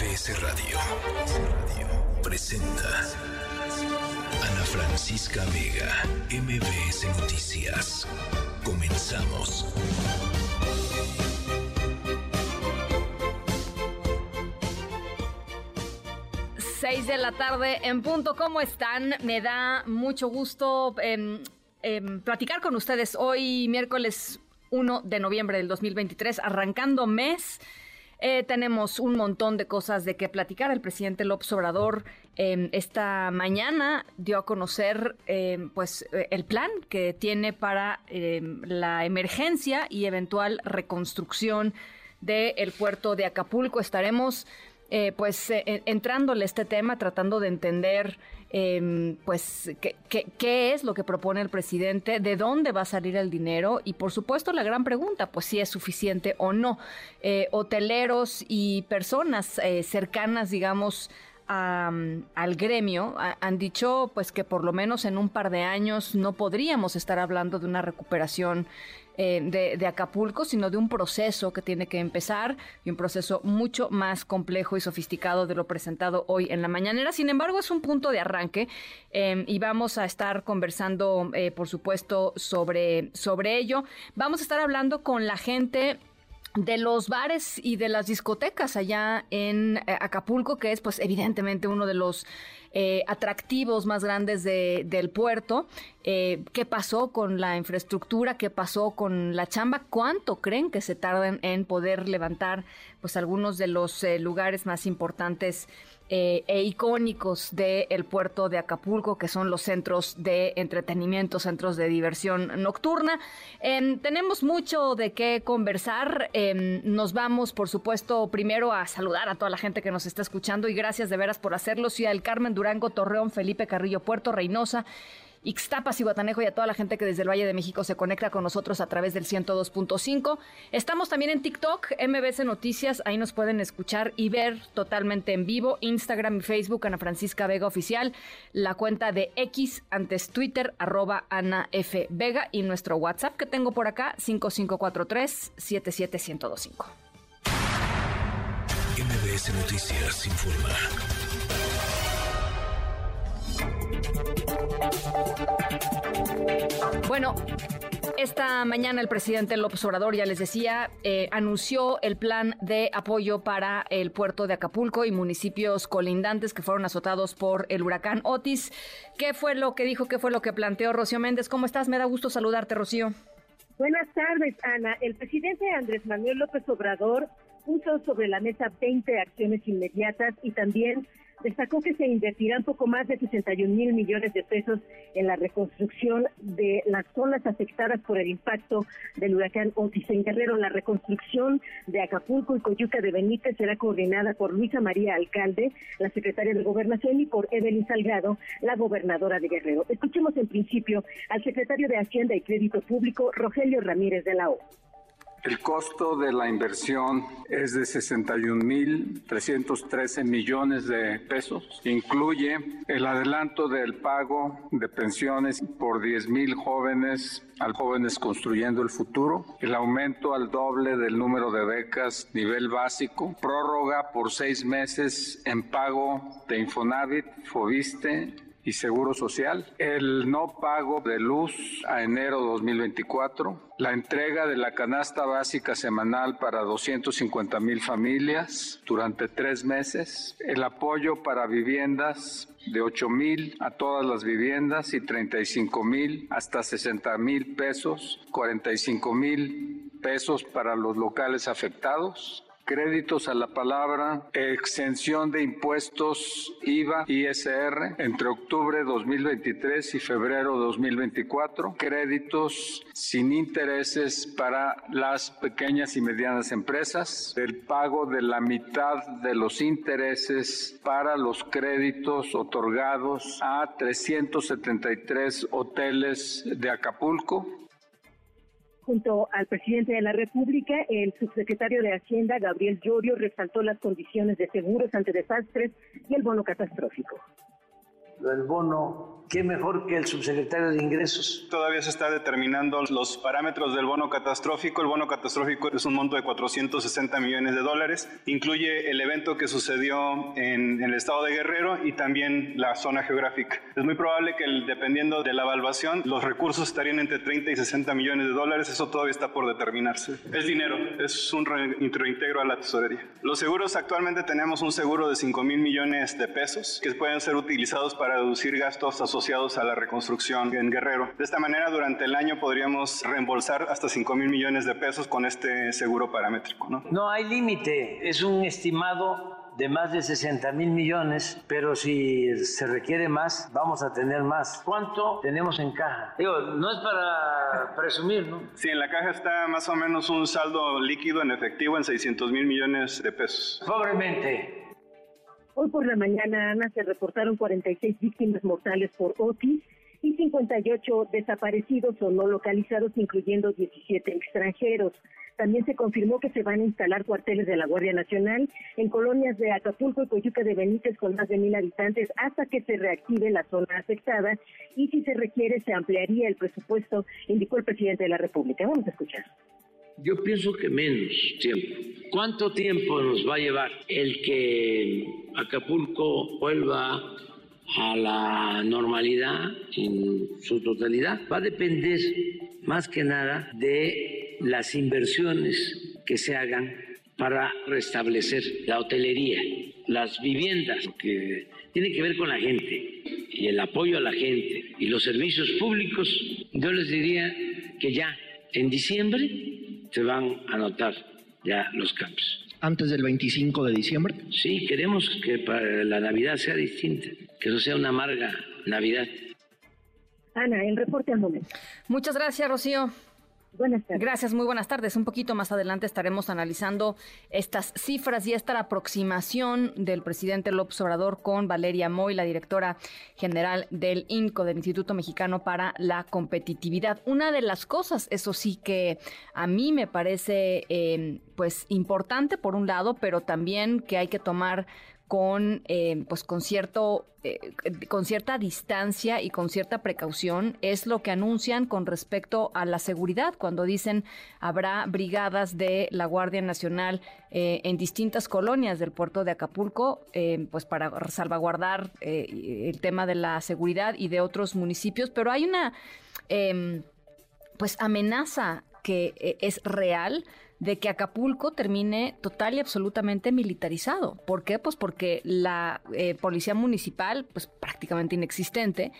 MBS Radio presenta Ana Francisca Vega, MBS Noticias. Comenzamos. Seis de la tarde en punto. ¿Cómo están? Me da mucho gusto em, em, platicar con ustedes hoy, miércoles 1 de noviembre del 2023, arrancando mes. Eh, tenemos un montón de cosas de qué platicar. El presidente López Obrador em, esta mañana dio a conocer em, pues eh, el plan que tiene para em, la emergencia y eventual reconstrucción del puerto de Acapulco. Estaremos eh, pues entrándole a este tema, tratando de entender eh, pues ¿qué, es lo que propone el presidente, de dónde va a salir el dinero y por supuesto la gran pregunta, pues si es suficiente o no. Eh, hoteleros y personas eh, cercanas, digamos, al gremio han dicho pues que por lo menos en un par de años no podríamos estar hablando de una recuperación eh, de, Acapulco, sino de un proceso que tiene que empezar y un proceso mucho más complejo y sofisticado de lo presentado hoy en la mañanera. Sin embargo, es un punto de arranque eh, y vamos a estar conversando, eh, por supuesto, sobre, sobre ello. Vamos a estar hablando con la gente de los bares y de las discotecas allá en eh, Acapulco, que es pues evidentemente uno de los eh, atractivos más grandes de, del puerto. Eh, ¿Qué pasó con la infraestructura? ¿Qué pasó con la chamba? ¿Cuánto creen que se tardan en poder levantar pues algunos de los lugares más importantes eh, e icónicos del puerto de Acapulco, que son los centros de entretenimiento, centros de diversión nocturna. Em, tenemos mucho de qué conversar. Em, nos vamos, por supuesto, primero a saludar a toda la gente que nos está escuchando y gracias de veras por hacerlo. Ciudad del Carmen, Durango, Torreón, Felipe Carrillo, Puerto Reynosa. Ixtapas y Guatanejo y a toda la gente que desde el Valle de México se conecta con nosotros a través del 102.5. Estamos también en TikTok, MBC Noticias, ahí nos pueden escuchar y ver totalmente en vivo. Instagram y Facebook, Ana Francisca Vega Oficial, la cuenta de X antes Twitter, arroba Ana F. Vega y nuestro WhatsApp que tengo por acá, 5543 77125. MBS Noticias informa. Bueno, esta mañana el presidente López Obrador, ya les decía, eh, anunció el plan de apoyo para el puerto de Acapulco y municipios colindantes que fueron azotados por el huracán Otis. ¿Qué fue lo que dijo? ¿Qué fue lo que planteó Rocío Méndez? ¿Cómo estás? Me da gusto saludarte, Rocío. Buenas tardes, Ana. El presidente Andrés Manuel López Obrador puso sobre la mesa 20 acciones inmediatas y también destacó que se invertirán poco más de 61 mil millones de pesos en la reconstrucción de las zonas afectadas por el impacto del huracán Otis en Guerrero. La reconstrucción de Acapulco y Coyuca de Benítez será coordinada por Luisa María Alcalde, la secretaria de Gobernación, y por Evelyn Salgado, la gobernadora de Guerrero. Escuchemos en principio al secretario de Hacienda y Crédito Público, Rogelio Ramírez de la O. El costo de la inversión es de 61.313 millones de pesos. Incluye el adelanto del pago de pensiones por 10.000 jóvenes al Jóvenes Construyendo el Futuro, el aumento al doble del número de becas nivel básico, prórroga por seis meses en pago de Infonavit, Fobiste y Seguro Social, el no pago de luz a enero 2024, la entrega de la canasta básica semanal para 250 mil familias durante tres meses, el apoyo para viviendas de 8 mil a todas las viviendas y 35 mil hasta 60 mil pesos, 45 mil pesos para los locales afectados, créditos a la palabra, exención de impuestos IVA, ISR entre octubre 2023 y febrero 2024, créditos sin intereses para las pequeñas y medianas empresas, el pago de la mitad de los intereses para los créditos otorgados a 373 hoteles de Acapulco, Junto al presidente de la República, el subsecretario de Hacienda, Gabriel Llorio, resaltó las condiciones de seguros ante desastres y el bono catastrófico. el bono ¿Qué mejor que el subsecretario de Ingresos? Todavía se está determinando los parámetros del bono catastrófico. El bono catastrófico es un monto de 460 millones de dólares. Incluye el evento que sucedió en, el estado de Guerrero y también la zona geográfica. Es muy probable que dependiendo de la evaluación, los recursos estarían entre 30 y 60 millones de dólares. Eso todavía está por determinarse. Es dinero, es un reintegro a la tesorería. Los seguros, actualmente tenemos un seguro de 5 mil millones de pesos que pueden ser utilizados para reducir gastos asociados asociados a la reconstrucción en Guerrero. De esta manera, durante el año podríamos reembolsar hasta 5 mil millones de pesos con este seguro paramétrico. No, no hay límite, es un estimado de más de 60 mil millones, pero si se requiere más, vamos a tener más. ¿Cuánto tenemos en caja? Digo, no es para presumir, ¿no? Sí, en la caja está más o menos un saldo líquido en efectivo en 600 mil millones de pesos. Pobremente, Hoy por la mañana, Ana, se reportaron 46 víctimas mortales por otis y 58 desaparecidos o no localizados, incluyendo 17 extranjeros. También se confirmó que se van a instalar cuarteles de la Guardia Nacional en colonias de Acapulco y Coyuca de Benítez con más de mil habitantes hasta que se reactive la zona afectada y si se requiere se ampliaría el presupuesto, indicó el presidente de la República. Vamos a escuchar. Yo pienso que menos tiempo. ¿Cuánto tiempo nos va a llevar el que Acapulco vuelva a la normalidad en su totalidad? Va a depender más que nada de las inversiones que se hagan para restablecer la hotelería, las viviendas, que tiene que ver con la gente y el apoyo a la gente y los servicios públicos. Yo les diría que ya en diciembre se van a notar ya los cambios. ¿Antes del 25 de diciembre? Sí, queremos que para la Navidad sea distinta, que no sea una amarga Navidad. Ana, el reporte al momento. Muchas gracias, Rocío. Buenas tardes. Gracias, muy buenas tardes. Un poquito más adelante estaremos analizando estas cifras y esta aproximación del presidente López Obrador con Valeria Moy, la directora general del INCO, del Instituto Mexicano para la Competitividad. Una de las cosas, eso sí que a mí me parece eh, pues importante por un lado, pero también que hay que tomar con, eh, pues con, cierto, eh, con cierta distancia y con cierta precaución es lo que anuncian con respecto a la seguridad, cuando dicen habrá brigadas de la Guardia Nacional eh, en distintas colonias del puerto de Acapulco, pues para salvaguardar el tema de la seguridad y de otros municipios, pero hay una em, pues amenaza que es real de que Acapulco termine total y absolutamente militarizado. ¿Por qué? Pues porque la eh, policía municipal, pues prácticamente inexistente,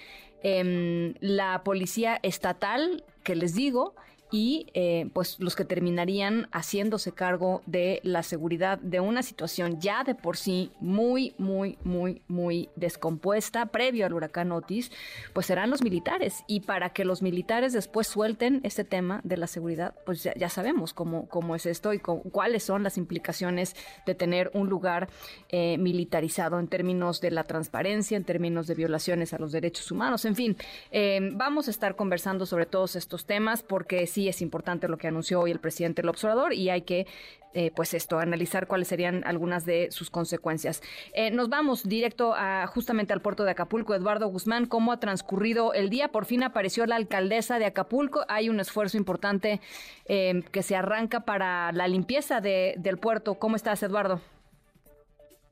em, la policía estatal, que les digo, y eh, pues los que terminarían haciéndose cargo de la seguridad de una situación ya de por sí muy, muy, muy, muy descompuesta previo al huracán Otis, pues serán los militares. Y para que los militares después suelten este tema de la seguridad, pues ya, sabemos cómo, cómo es esto y cuáles son las implicaciones de tener un lugar eh, militarizado en términos de la transparencia, en términos de violaciones a los derechos humanos, en fin. Eh, vamos a estar conversando sobre todos estos temas porque si es importante lo que anunció hoy el presidente el observador y hay que eh, pues esto, analizar cuáles serían algunas de sus consecuencias. Eh, nos vamos directo a justamente al puerto de Acapulco. Eduardo Guzmán, ¿cómo ha transcurrido el día? Por fin apareció la alcaldesa de Acapulco. Hay un esfuerzo importante eh, que se arranca para la limpieza de, del puerto. ¿Cómo estás, Eduardo?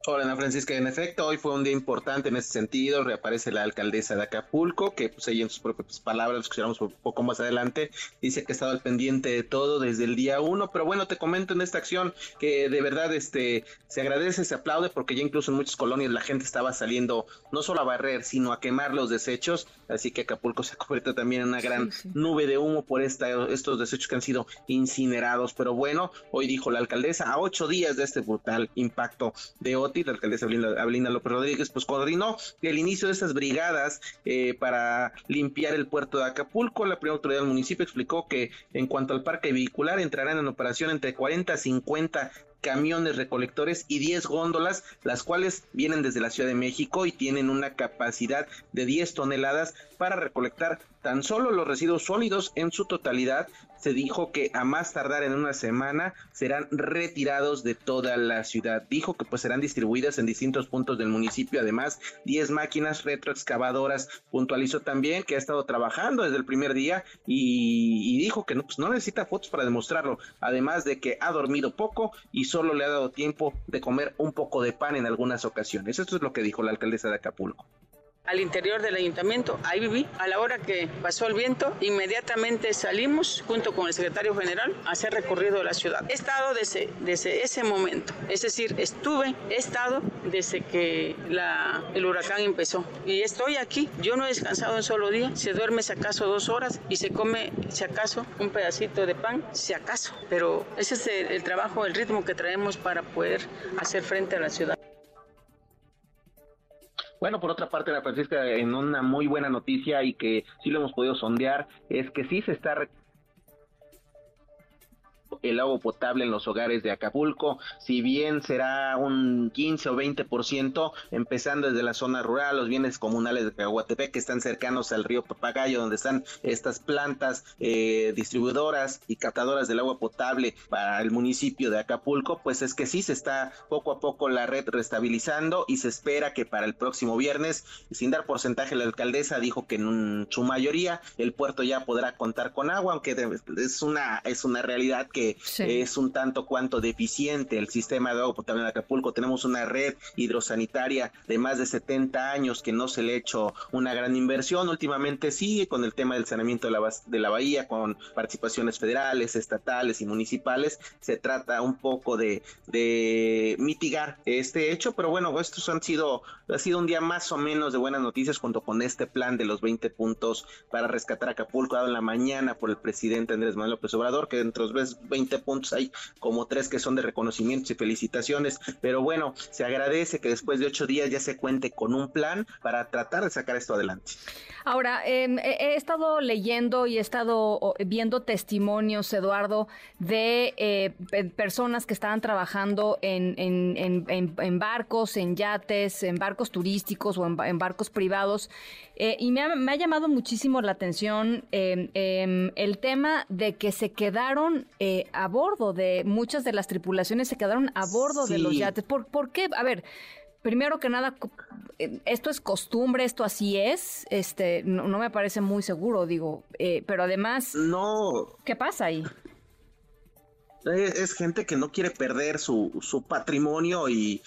Hola Ana Francisca, en efecto, hoy fue un día importante en ese sentido, reaparece la alcaldesa de Acapulco, que pues ella en sus propias palabras, lo escucharemos un poco más adelante, dice que ha estado al pendiente de todo desde el día uno, pero bueno, te comento en esta acción que de verdad este se agradece, se aplaude, porque ya incluso en muchas colonias la gente estaba saliendo no solo a barrer, sino a quemar los desechos, así que Acapulco se convierte también en una gran nube de humo por esta, estos desechos que han sido incinerados, pero bueno, hoy dijo la alcaldesa, a ocho días de este brutal impacto de la alcaldesa Abelina, López Rodríguez, pues coordinó el inicio de estas brigadas eh, para limpiar el puerto de Acapulco. La primera autoridad del municipio explicó que en cuanto al parque vehicular entrarán en operación entre 40 a 50 camiones recolectores y 10 góndolas, las cuales vienen desde la Ciudad de México y tienen una capacidad de 10 toneladas para recolectar tan solo los residuos sólidos en su totalidad se dijo que a más tardar en una semana serán retirados de toda la ciudad. Dijo que pues serán distribuidas en distintos puntos del municipio, además 10 máquinas retroexcavadoras. Puntualizó también que ha estado trabajando desde el primer día y, dijo que no, pues, no necesita fotos para demostrarlo, además de que ha dormido poco y solo le ha dado tiempo de comer un poco de pan en algunas ocasiones. Esto es lo que dijo la alcaldesa de Acapulco al interior del ayuntamiento. Ahí viví. A la hora que pasó el viento, inmediatamente salimos junto con el secretario general a hacer recorrido de la ciudad. He estado desde, ese momento, es decir, estuve, he estado desde que el huracán empezó. Y estoy aquí. Yo no he descansado un solo día. Se duerme si acaso dos horas y se come si acaso un pedacito de pan, si acaso. Pero ese es el, el trabajo, el ritmo que traemos para poder hacer frente a la ciudad. Bueno, por otra parte, la Francisca, en una muy buena noticia y que sí lo hemos podido sondear, es que sí se está el agua potable en los hogares de Acapulco, si bien será un 15 o 20%, empezando desde la zona rural, los bienes comunales de Caguatepec que están cercanos al río Papagayo, donde están estas plantas eh, distribuidoras y captadoras del agua potable para el municipio de Acapulco, pues es que sí se está poco a poco la red restabilizando y se espera que para el próximo viernes, sin dar porcentaje, la alcaldesa dijo que en su mayoría el puerto ya podrá contar con agua, aunque es una, es una realidad que es un tanto cuanto deficiente el sistema de agua potable en Acapulco. Tenemos una red hidrosanitaria de más de 70 años que no se le ha hecho una gran inversión. Últimamente sí, con el tema del saneamiento de la, de la bahía, con participaciones federales, estatales y municipales, se trata un poco de, de mitigar este hecho, pero bueno, estos han sido, ha sido un día más o menos de buenas noticias junto con este plan de los 20 puntos para rescatar Acapulco dado en la mañana por el presidente Andrés Manuel López Obrador, que entre 20 puntos hay como tres que son de reconocimientos y felicitaciones, pero bueno, se agradece que después de ocho días ya se cuente con un plan para tratar de sacar esto adelante. Ahora, em, he estado leyendo y he estado viendo testimonios, Eduardo, de eh, personas que estaban trabajando en, en, barcos, en yates, en barcos turísticos o en, barcos privados. Eh, y me ha, llamado muchísimo la atención em, em, el tema de que se quedaron eh, a bordo de muchas de las tripulaciones, se quedaron a bordo de los yates. ¿Por, ¿Por qué? A ver, primero que nada, eh, esto es costumbre, esto así es, este, no, me parece muy seguro, digo, eh, pero además, no, ¿qué pasa ahí? Es, gente que no quiere perder su, su patrimonio y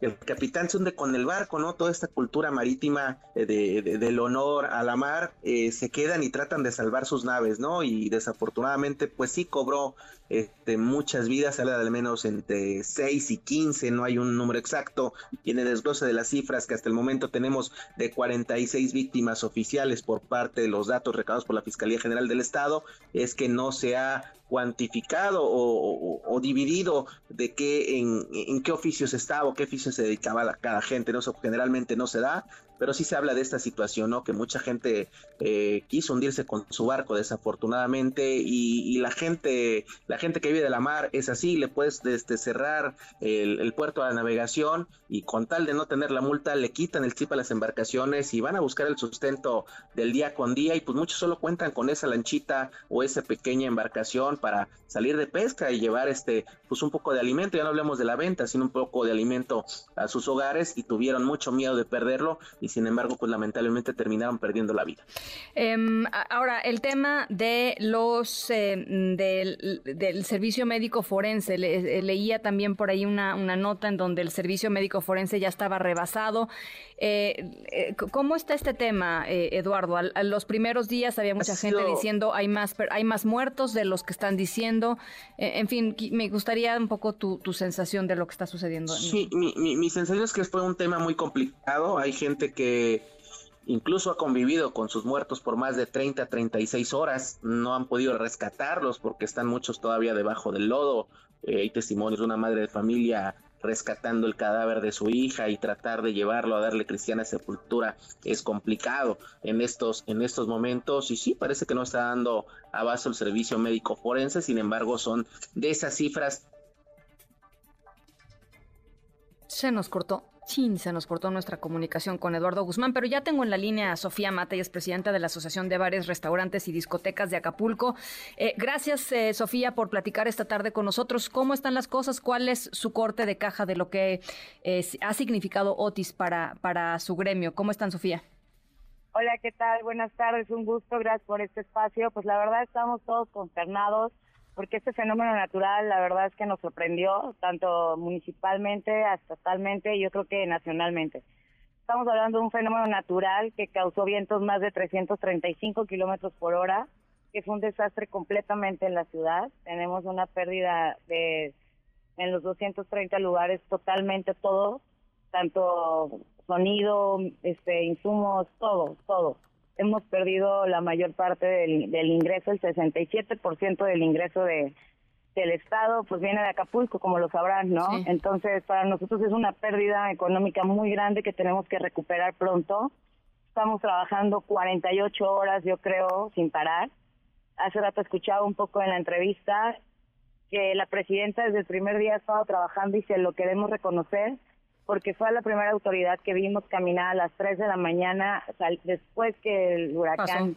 el capitán se hunde con el barco, ¿no? Toda esta cultura marítima eh, de, del honor a la mar, eh, se quedan y tratan de salvar sus naves, ¿no? Y desafortunadamente, pues sí cobró este, muchas vidas, habla de al menos entre 6 y 15, no hay un número exacto, y en el desglose de las cifras que hasta el momento tenemos de 46 víctimas oficiales por parte de los datos recabados por la Fiscalía General del Estado, es que no se ha cuantificado o, dividido de qué en, qué oficios estaba o qué oficios se dedicaba cada gente, ¿no? Eso generalmente no se da, pero sí se habla de esta situación, ¿no? Que mucha gente eh, quiso hundirse con su barco desafortunadamente y, la gente, la gente que vive de la mar es así, le puedes este, cerrar el, puerto a la navegación y con tal de no tener la multa le quitan el chip a las embarcaciones y van a buscar el sustento del día con día y pues muchos solo cuentan con esa lanchita o esa pequeña embarcación para salir de pesca y llevar este pues un poco de alimento, ya no hablemos de la venta, sino un poco de alimento a sus hogares y tuvieron mucho miedo de perderlo y sin embargo, pues lamentablemente terminaron perdiendo la vida. Em, ahora, el tema de los em, del, servicio médico forense, eh, leía también por ahí una, nota en donde el servicio médico forense ya estaba rebasado. Eh, eh, ¿Cómo está este tema, Eduardo? A, los primeros días había mucha gente diciendo hay más hay más muertos de los que están diciendo. en fin, me gustaría un poco tu, sensación de lo que está sucediendo. Sí, mi, mi sensación es que fue un tema muy complicado. Hay gente que incluso ha convivido con sus muertos por más de 30, 36 horas, no han podido rescatarlos porque están muchos todavía debajo del lodo. Eh, hay testimonios de una madre de familia rescatando el cadáver de su hija y tratar de llevarlo a darle cristiana sepultura es complicado en estos en estos momentos y sí parece que no está dando abasto el servicio médico forense sin embargo son de esas cifras Se nos cortó. Sí, se nos cortó nuestra comunicación con Eduardo Guzmán, pero ya tengo en la línea a Sofía Mata, y es presidenta de la Asociación de Bares, Restaurantes y Discotecas de Acapulco. Eh, gracias, eh, Sofía, por platicar esta tarde con nosotros. ¿Cómo están las cosas? ¿Cuál es su corte de caja de lo que eh, ha significado Otis para, para su gremio? ¿Cómo están, Sofía? Hola, ¿qué tal? Buenas tardes, un gusto, gracias por este espacio. Pues la verdad estamos todos consternados porque este fenómeno natural la verdad es que nos sorprendió, tanto municipalmente, estatalmente y yo creo que nacionalmente. Estamos hablando de un fenómeno natural que causó vientos más de 335 kilómetros por hora, que fue un desastre completamente en la ciudad. Tenemos una pérdida de en los 230 lugares totalmente todo, tanto sonido, este, insumos, todo, todo hemos perdido la mayor parte del, del ingreso, el 67% del ingreso de, del Estado, pues viene de Acapulco, como lo sabrán, ¿no? Entonces, para nosotros es una pérdida económica muy grande que tenemos que recuperar pronto. Estamos trabajando 48 horas, yo creo, sin parar. Hace rato escuchaba un poco en la entrevista que la presidenta desde el primer día ha estado trabajando y se lo queremos reconocer porque fue la primera autoridad que vimos caminar a las 3 de la mañana después que el huracán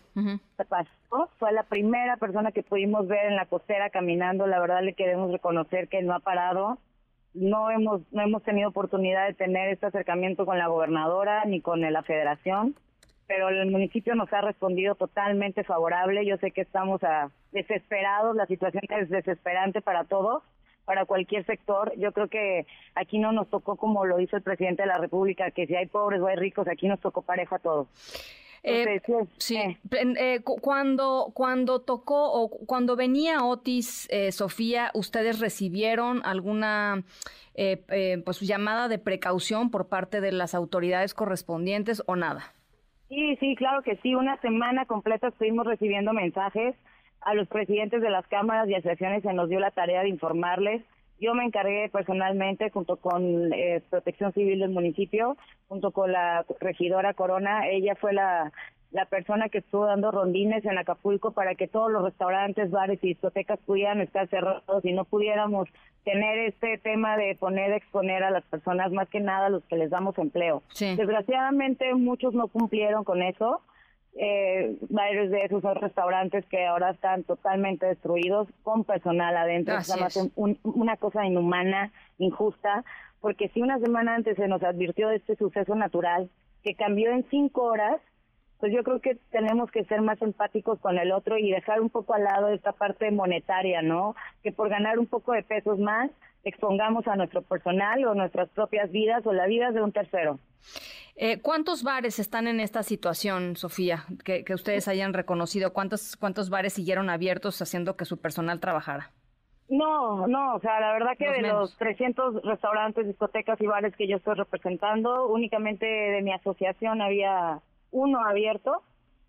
pasó. Fue la primera persona que pudimos ver en la costera caminando. La verdad le queremos reconocer que no ha parado. No hemos no hemos tenido oportunidad de tener este acercamiento con la gobernadora ni con la federación, pero el municipio nos ha respondido totalmente favorable. Yo sé que estamos a, desesperados, la situación es desesperante para todos para cualquier sector. Yo creo que aquí no nos tocó como lo hizo el presidente de la República, que si hay pobres o hay ricos, aquí nos tocó pareja a todos. Eh, sí, eh. Eh, cuando, cuando tocó o cuando venía Otis, Sofía, ¿ustedes recibieron alguna pues llamada de precaución por parte de las autoridades correspondientes o nada? Sí, sí, claro que sí. Una semana completa estuvimos recibiendo mensajes a los presidentes de las cámaras y asociaciones se nos dio la tarea de informarles. Yo me encargué personalmente, junto con eh, Protección Civil del municipio, junto con la regidora Corona, ella fue la, la persona que estuvo dando rondines en Acapulco para que todos los restaurantes, bares y discotecas pudieran estar cerrados y no pudiéramos tener este tema de poner, exponer a las personas, más que nada a los que les damos empleo. Desgraciadamente muchos no cumplieron con eso eh, varios de esos restaurantes que ahora están totalmente destruidos con personal adentro. Es una cosa inhumana, injusta, porque si una semana antes se nos advirtió de este suceso natural que cambió en cinco horas, pues yo creo que tenemos que ser más empáticos con el otro y dejar un poco al lado esta parte monetaria, ¿no? Que por ganar un poco de pesos más expongamos a nuestro personal o nuestras propias vidas o la vida de un tercero. Eh, ¿Cuántos bares están en esta situación, Sofía, que, ustedes hayan reconocido? ¿Cuántos, ¿Cuántos bares siguieron abiertos haciendo que su personal trabajara? No, no, o sea, la verdad que de los 300 restaurantes, discotecas y bares que yo estoy representando, únicamente de mi asociación había uno abierto,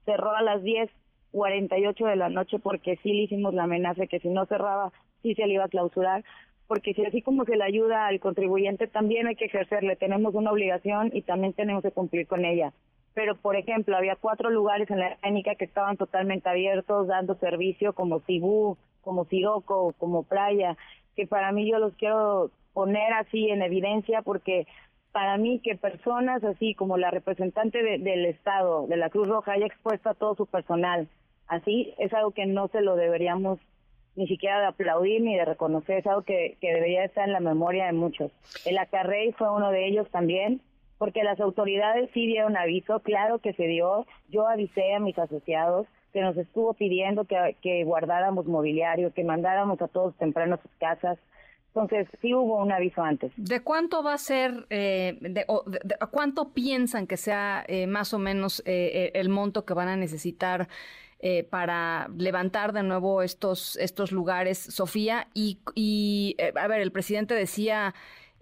cerró a las 10.48 de la noche porque sí le hicimos la amenaza que si no cerraba, sí se le iba a clausurar porque si así como se le ayuda al contribuyente, también hay que ejercerle, tenemos una obligación y también tenemos que cumplir con ella. Pero, por ejemplo, había cuatro lugares en la técnica que estaban totalmente abiertos, dando servicio, como Cibú, como Siroco, como Playa, que para mí yo los quiero poner así en evidencia porque para mí que personas así como la representante del Estado, de la Cruz Roja, haya expuesto a todo su personal, así es algo que no se lo deberíamos ni siquiera de aplaudir ni de reconocer, es algo que, debería estar en la memoria de muchos. El Acarrey fue uno de ellos también, porque las autoridades sí dieron aviso, claro que se dio, yo avisé a mis asociados que nos estuvo pidiendo que, que guardáramos mobiliario, que mandáramos a todos temprano sus casas, entonces, sí hubo un aviso antes. ¿De cuánto va a ser, eh, de, cuánto piensan que sea eh, más o menos eh, el monto que van a necesitar eh, para levantar de nuevo estos, estos lugares, Sofía. Y, y eh, a ver, el presidente decía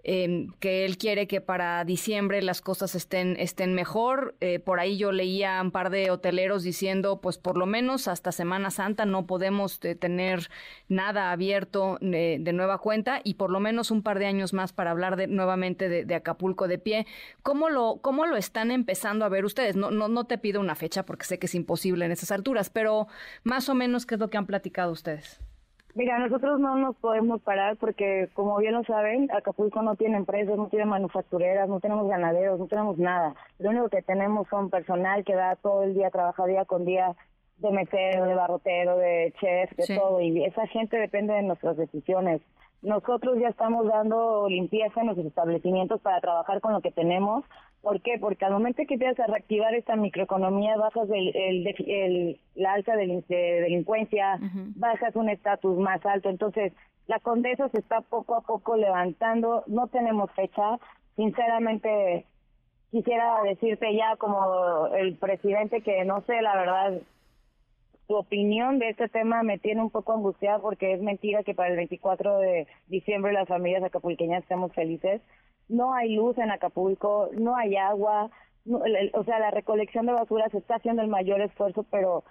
Em, que él quiere que para diciembre las cosas estén, estén mejor. Eh, por ahí yo leía un par de hoteleros diciendo, pues por lo menos hasta Semana Santa no podemos eh, tener nada abierto de, nueva cuenta y por lo menos un par de años más para hablar de, nuevamente de, Acapulco de pie. ¿Cómo lo, ¿Cómo lo están empezando a ver ustedes? No, no, no te pido una fecha porque sé que es imposible en esas alturas, pero más o menos, ¿qué es lo que han platicado ustedes? Mira, nosotros no nos podemos parar porque, como bien lo saben, Acapulco no tiene empresas, no tiene manufactureras, no tenemos ganaderos, no tenemos nada. Lo único que tenemos son personal que va todo el día, trabaja día con día de mesero, de barrotero, de chef, de todo. Y esa gente depende de nuestras decisiones. Nosotros ya estamos dando limpieza en nuestros establecimientos para trabajar con lo que tenemos. ¿Por qué? Porque al momento que empiezas a reactivar esta microeconomía, bajas el, el, la alta de delincuencia, bajas un estatus más alto. Entonces, la condesa se está poco a poco levantando. No tenemos fecha. Sinceramente, quisiera decirte ya como el presidente que no sé, la verdad, tu opinión de este tema me tiene un poco angustiada porque es mentira que para el 24 de diciembre las familias acapulqueñas estemos felices. No hay luz en Acapulco, no hay agua, o sea, la recolección de basura se está haciendo el mayor esfuerzo, pero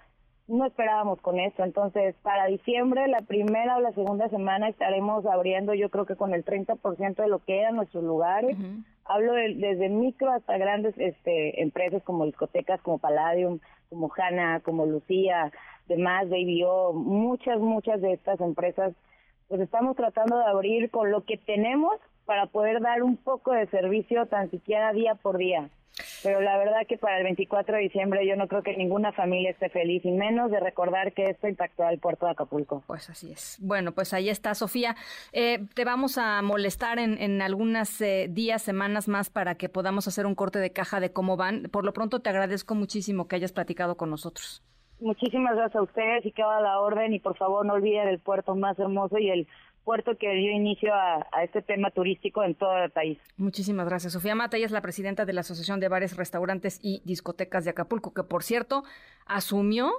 no esperábamos con esto. Entonces, para diciembre, la primera o la segunda semana estaremos abriendo, yo creo que con el 30% de lo que eran nuestros lugares. Hablo desde micro hasta grandes este, empresas como discotecas, como Palladium, como Hanna, como Lucía, demás, Baby O, muchas, muchas de estas empresas, pues estamos tratando de abrir con lo que tenemos para poder dar un poco de servicio tan siquiera día por día. Pero la verdad que para el 24 de diciembre yo no creo que ninguna familia esté feliz y menos de recordar que esto impactó al puerto de Acapulco. Pues así es. Bueno, pues ahí está Sofía. Eh, te vamos a molestar en, en algunas eh, días, semanas más para que podamos hacer un corte de caja de cómo van. Por lo pronto te agradezco muchísimo que hayas platicado con nosotros. Muchísimas gracias a ustedes y que a la orden y por favor no olviden el puerto más hermoso y el puerto que dio inicio a, este tema turístico en todo el país. Muchísimas gracias. Sofía Mata, ella es la presidenta de la Asociación de Bares, Restaurantes y Discotecas de Acapulco, que por cierto asumió,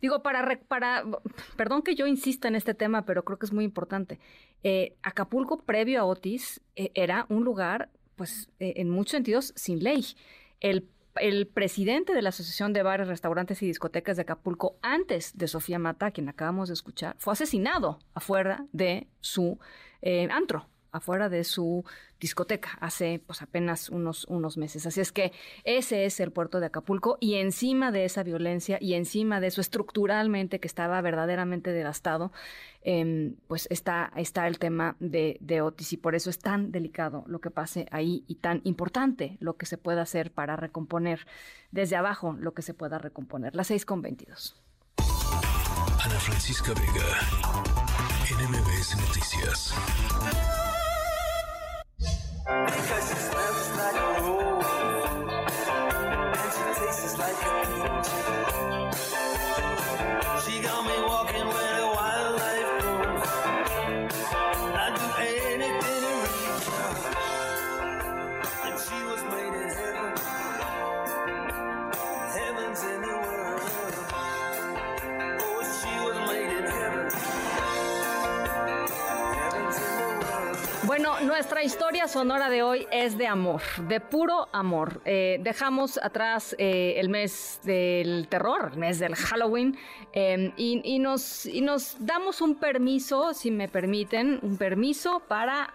digo, para, para perdón que yo insista en este tema, pero creo que es muy importante. Eh, Acapulco, previo a Otis, eh, era un lugar, pues, eh, en muchos sentidos, sin ley. El el presidente de la Asociación de Bares, Restaurantes y Discotecas de Acapulco, antes de Sofía Mata, quien acabamos de escuchar, fue asesinado afuera de su eh, antro, afuera de su discoteca hace pues apenas unos, unos meses. Así es que ese es el puerto de Acapulco y encima de esa violencia y encima de eso estructuralmente que estaba verdaderamente devastado, em, pues está, está el tema de, Otis y por eso es tan delicado lo que pase ahí y tan importante lo que se pueda hacer para recomponer desde abajo lo que se pueda recomponer. Las seis con 22. Ana Francisca Vega, NMBS Noticias. She got me walking Nuestra historia sonora de hoy es de amor, de puro amor. Eh, dejamos atrás eh, el mes del terror, el mes del Halloween, em, y, nos, y nos damos un permiso, si me permiten, un permiso para,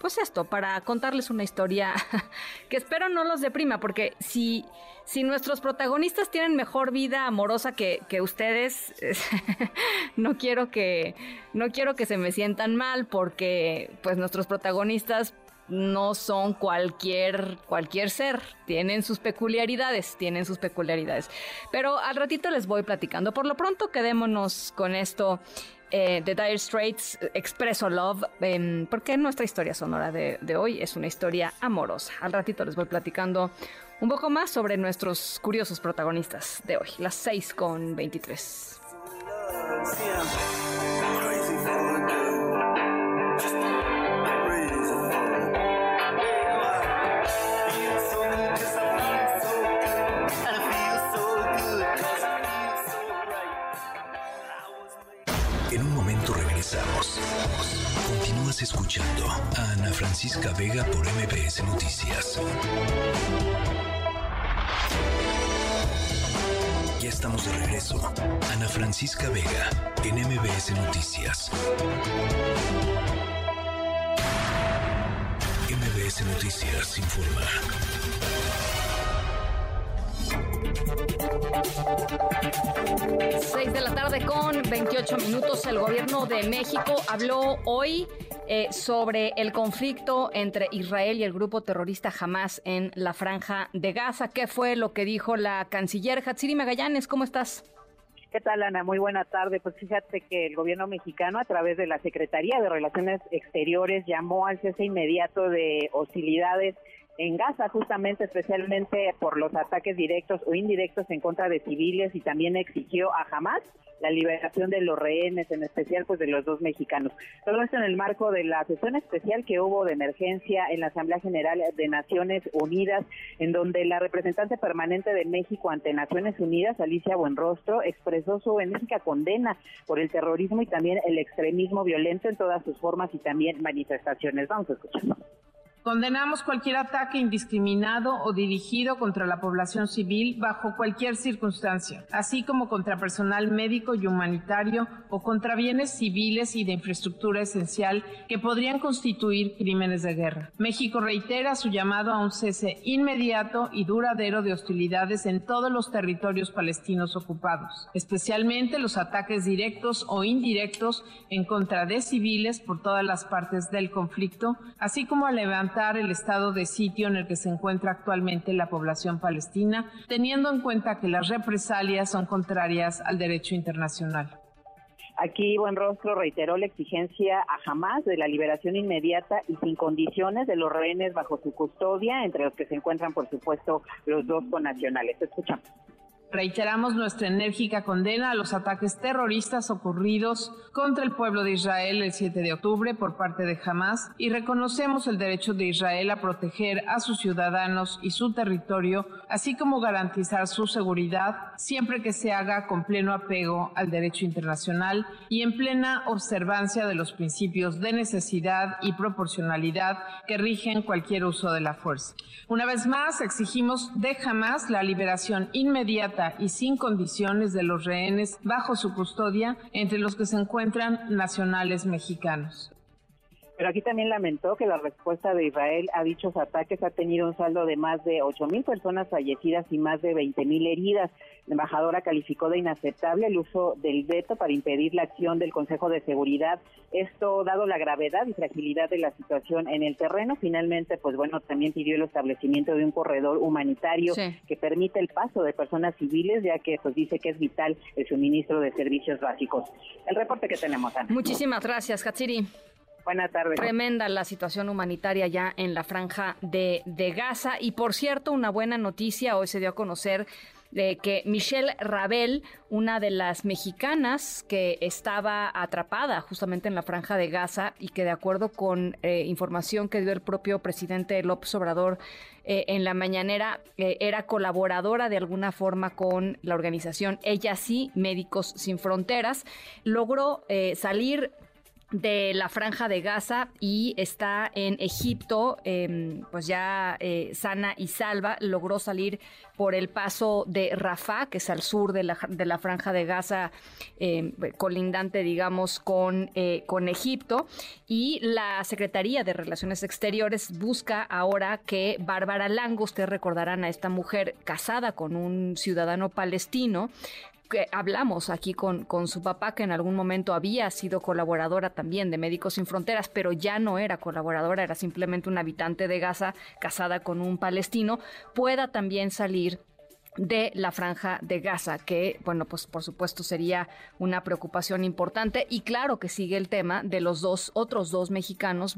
pues esto, para contarles una historia que espero no los deprima, porque si, si nuestros protagonistas tienen mejor vida amorosa que, que ustedes, no quiero que, no quiero que se me sientan mal, porque pues nuestros protagonistas no son cualquier, cualquier ser, tienen sus peculiaridades, tienen sus peculiaridades. Pero al ratito les voy platicando. Por lo pronto quedémonos con esto eh, de Dire Straits, Expresso Love, em, porque nuestra historia sonora de, de hoy es una historia amorosa. Al ratito les voy platicando un poco más sobre nuestros curiosos protagonistas de hoy, las 6 con 23. Continúas escuchando a Ana Francisca Vega por MBS Noticias. Estamos de regreso. Ana Francisca Vega en MBS Noticias. MBS Noticias informa. 6 de la tarde con 28 minutos. El gobierno de México habló hoy eh, sobre el conflicto entre Israel y el grupo terrorista Hamas en la franja de Gaza. ¿Qué fue lo que dijo la canciller Hatsiri Magallanes? ¿Cómo estás? ¿Qué tal, Ana? Muy buena tarde. Pues fíjate que el gobierno mexicano, a través de la Secretaría de Relaciones Exteriores, llamó al cese inmediato de hostilidades en Gaza, justamente especialmente por los ataques directos o indirectos en contra de civiles y también exigió a Hamas la liberación de los rehenes, en especial pues de los dos mexicanos. Todo esto en el marco de la sesión especial que hubo de emergencia en la Asamblea General de Naciones Unidas, en donde la representante permanente de México ante Naciones Unidas, Alicia Buenrostro, expresó su enérgica condena por el terrorismo y también el extremismo violento en todas sus formas y también manifestaciones. Vamos a escuchar. Condenamos cualquier ataque indiscriminado o dirigido contra la población civil bajo cualquier circunstancia, así como contra personal médico y humanitario o contra bienes civiles y de infraestructura esencial que podrían constituir crímenes de guerra. México reitera su llamado a un cese inmediato y duradero de hostilidades en todos los territorios palestinos ocupados, especialmente los ataques directos o indirectos en contra de civiles por todas las partes del conflicto, así como a el estado de sitio en el que se encuentra actualmente la población palestina, teniendo en cuenta que las represalias son contrarias al derecho internacional. Aquí Buenrostro reiteró la exigencia a Hamas de la liberación inmediata y sin condiciones de los rehenes bajo su custodia, entre los que se encuentran, por supuesto, los dos connacionales. Escuchamos. Reiteramos nuestra enérgica condena a los ataques terroristas ocurridos contra el pueblo de Israel el 7 de octubre por parte de Hamas y reconocemos el derecho de Israel a proteger a sus ciudadanos y su territorio, así como garantizar su seguridad siempre que se haga con pleno apego al derecho internacional y en plena observancia de los principios de necesidad y proporcionalidad que rigen cualquier uso de la fuerza. Una vez más, exigimos de Hamas la liberación inmediata y sin condiciones de los rehenes bajo su custodia, entre los que se encuentran nacionales mexicanos. Pero aquí también lamentó que la respuesta de Israel a dichos ataques ha tenido un saldo de más de 8 mil personas fallecidas y más de 20 mil heridas. La embajadora calificó de inaceptable el uso del veto para impedir la acción del Consejo de Seguridad. Esto, dado la gravedad y fragilidad de la situación en el terreno, finalmente, pues bueno, también pidió el establecimiento de un corredor humanitario que permita el paso de personas civiles, ya que pues dice que es vital el suministro de servicios básicos. El reporte que tenemos, Ana. Muchísimas gracias, Katsiri. Buenas tardes. Tremenda la situación humanitaria ya en la franja de, Gaza. Y por cierto, una buena noticia, hoy se dio a conocer de que Michelle Rabel, una de las mexicanas que estaba atrapada justamente en la franja de Gaza y que de acuerdo con eh, información que dio el propio presidente López Obrador eh, en la mañanera, eh, era colaboradora de alguna forma con la organización Ella sí, Médicos Sin Fronteras, logró salir de la franja de Gaza y está en Egipto, em, pues ya eh, sana y salva, logró salir por el paso de Rafah, que es al sur de la, de la franja de Gaza, em, colindante, digamos, con, eh, con Egipto. Y la Secretaría de Relaciones Exteriores busca ahora que Bárbara Lango, ustedes recordarán a esta mujer casada con un ciudadano palestino, que hablamos aquí con, con su papá, que en algún momento había sido colaboradora también de Médicos Sin Fronteras, pero ya no era colaboradora, era simplemente un habitante de Gaza casada con un palestino, pueda también salir de la franja de Gaza, que, bueno, pues por supuesto sería una preocupación importante. Y claro que sigue el tema de los dos, otros dos mexicanos,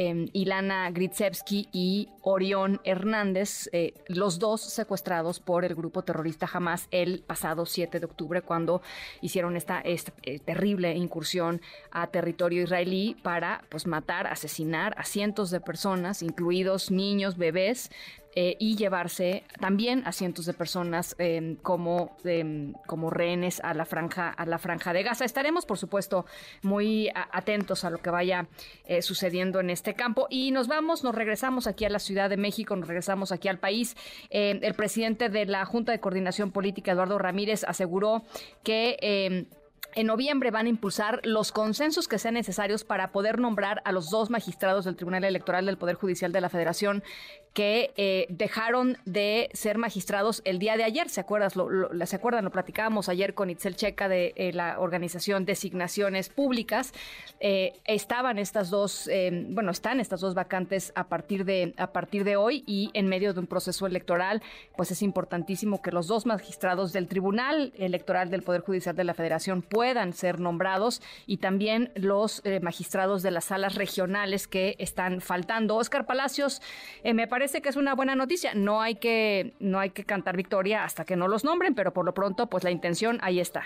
eh, Ilana Gritsevsky y Orión Hernández, eh, los dos secuestrados por el grupo terrorista Hamas el pasado 7 de octubre, cuando hicieron esta, esta eh, terrible incursión a territorio israelí para pues matar, asesinar a cientos de personas, incluidos niños, bebés, eh, y llevarse también a cientos de personas em, como, em, como rehenes a la franja a la franja de Gaza. Estaremos, por supuesto, muy atentos a lo que vaya eh, sucediendo en este campo y nos vamos, nos regresamos aquí a la Ciudad de México, nos regresamos aquí al país. Eh, el presidente de la Junta de Coordinación Política, Eduardo Ramírez, aseguró que em, en noviembre van a impulsar los consensos que sean necesarios para poder nombrar a los dos magistrados del Tribunal Electoral del Poder Judicial de la Federación que eh, dejaron de ser magistrados el día de ayer. ¿Se, acuerdan? Lo platicábamos ayer con Itzel Checa de eh, la organización Designaciones Públicas. Eh, estaban estas dos, bueno, están estas dos vacantes a partir, de, a partir de hoy y en medio de un proceso electoral, pues es importantísimo que los dos magistrados del Tribunal Electoral del Poder Judicial de la Federación puedan ser nombrados y también los magistrados de las salas regionales que están faltando. Oscar Palacios, me parece que es una buena noticia. No hay que, no hay que cantar victoria hasta que no los nombren, pero por lo pronto, pues la intención ahí está.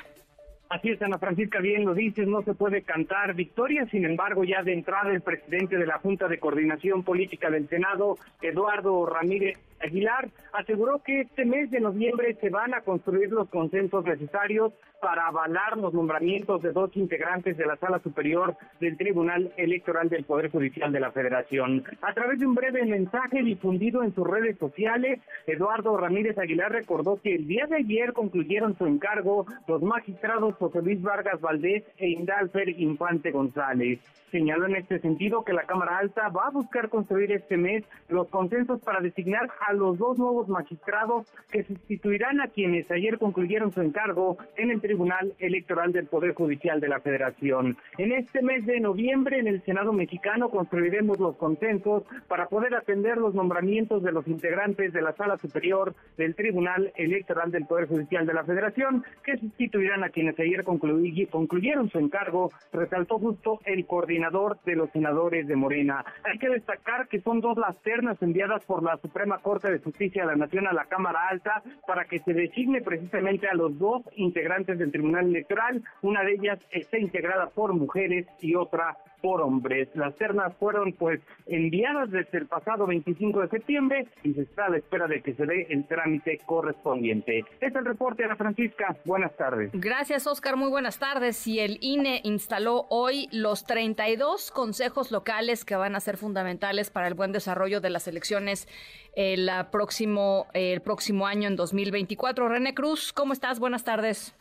Así es, Ana Francisca, bien lo dices, no se puede cantar victoria, sin embargo, ya de entrada el presidente de la Junta de Coordinación Política del Senado, Eduardo Ramírez Aguilar, aseguró que este mes de noviembre se van a construir los consensos necesarios para avalar los nombramientos de dos integrantes de la Sala Superior del Tribunal Electoral del Poder Judicial de la Federación. A través de un breve mensaje difundido en sus redes sociales, Eduardo Ramírez Aguilar recordó que el día de ayer concluyeron su encargo los magistrados José Luis Vargas Valdés e Indalfer Infante González. Señaló en este sentido que la Cámara Alta va a buscar construir este mes los consensos para designar a los dos nuevos magistrados que sustituirán a quienes ayer concluyeron su encargo en el Tribunal Electoral del Poder Judicial de la Federación. En este mes de noviembre en el Senado mexicano construiremos los consensos para poder atender los nombramientos de los integrantes de la Sala Superior del Tribunal Electoral del Poder Judicial de la Federación que sustituirán a quienes ayer concluyeron su encargo, resaltó justo el coordinador de los senadores de Morena. Hay que destacar que son dos las ternas enviadas por la Suprema Corte de Justicia de la Nación a la Cámara Alta para que se designe precisamente a los dos integrantes del Tribunal Electoral. Una de ellas está integrada por mujeres y otra por hombres. Las ternas fueron pues enviadas desde el pasado 25 de septiembre y se está a la espera de que se dé el trámite correspondiente. Es el reporte, Ana Francisca. Buenas tardes. Gracias, Oscar. Muy buenas tardes. Y el INE instaló hoy los 32 consejos locales que van a ser fundamentales para el buen desarrollo de las elecciones el próximo, el próximo año en 2024. René Cruz, ¿cómo estás? Buenas tardes.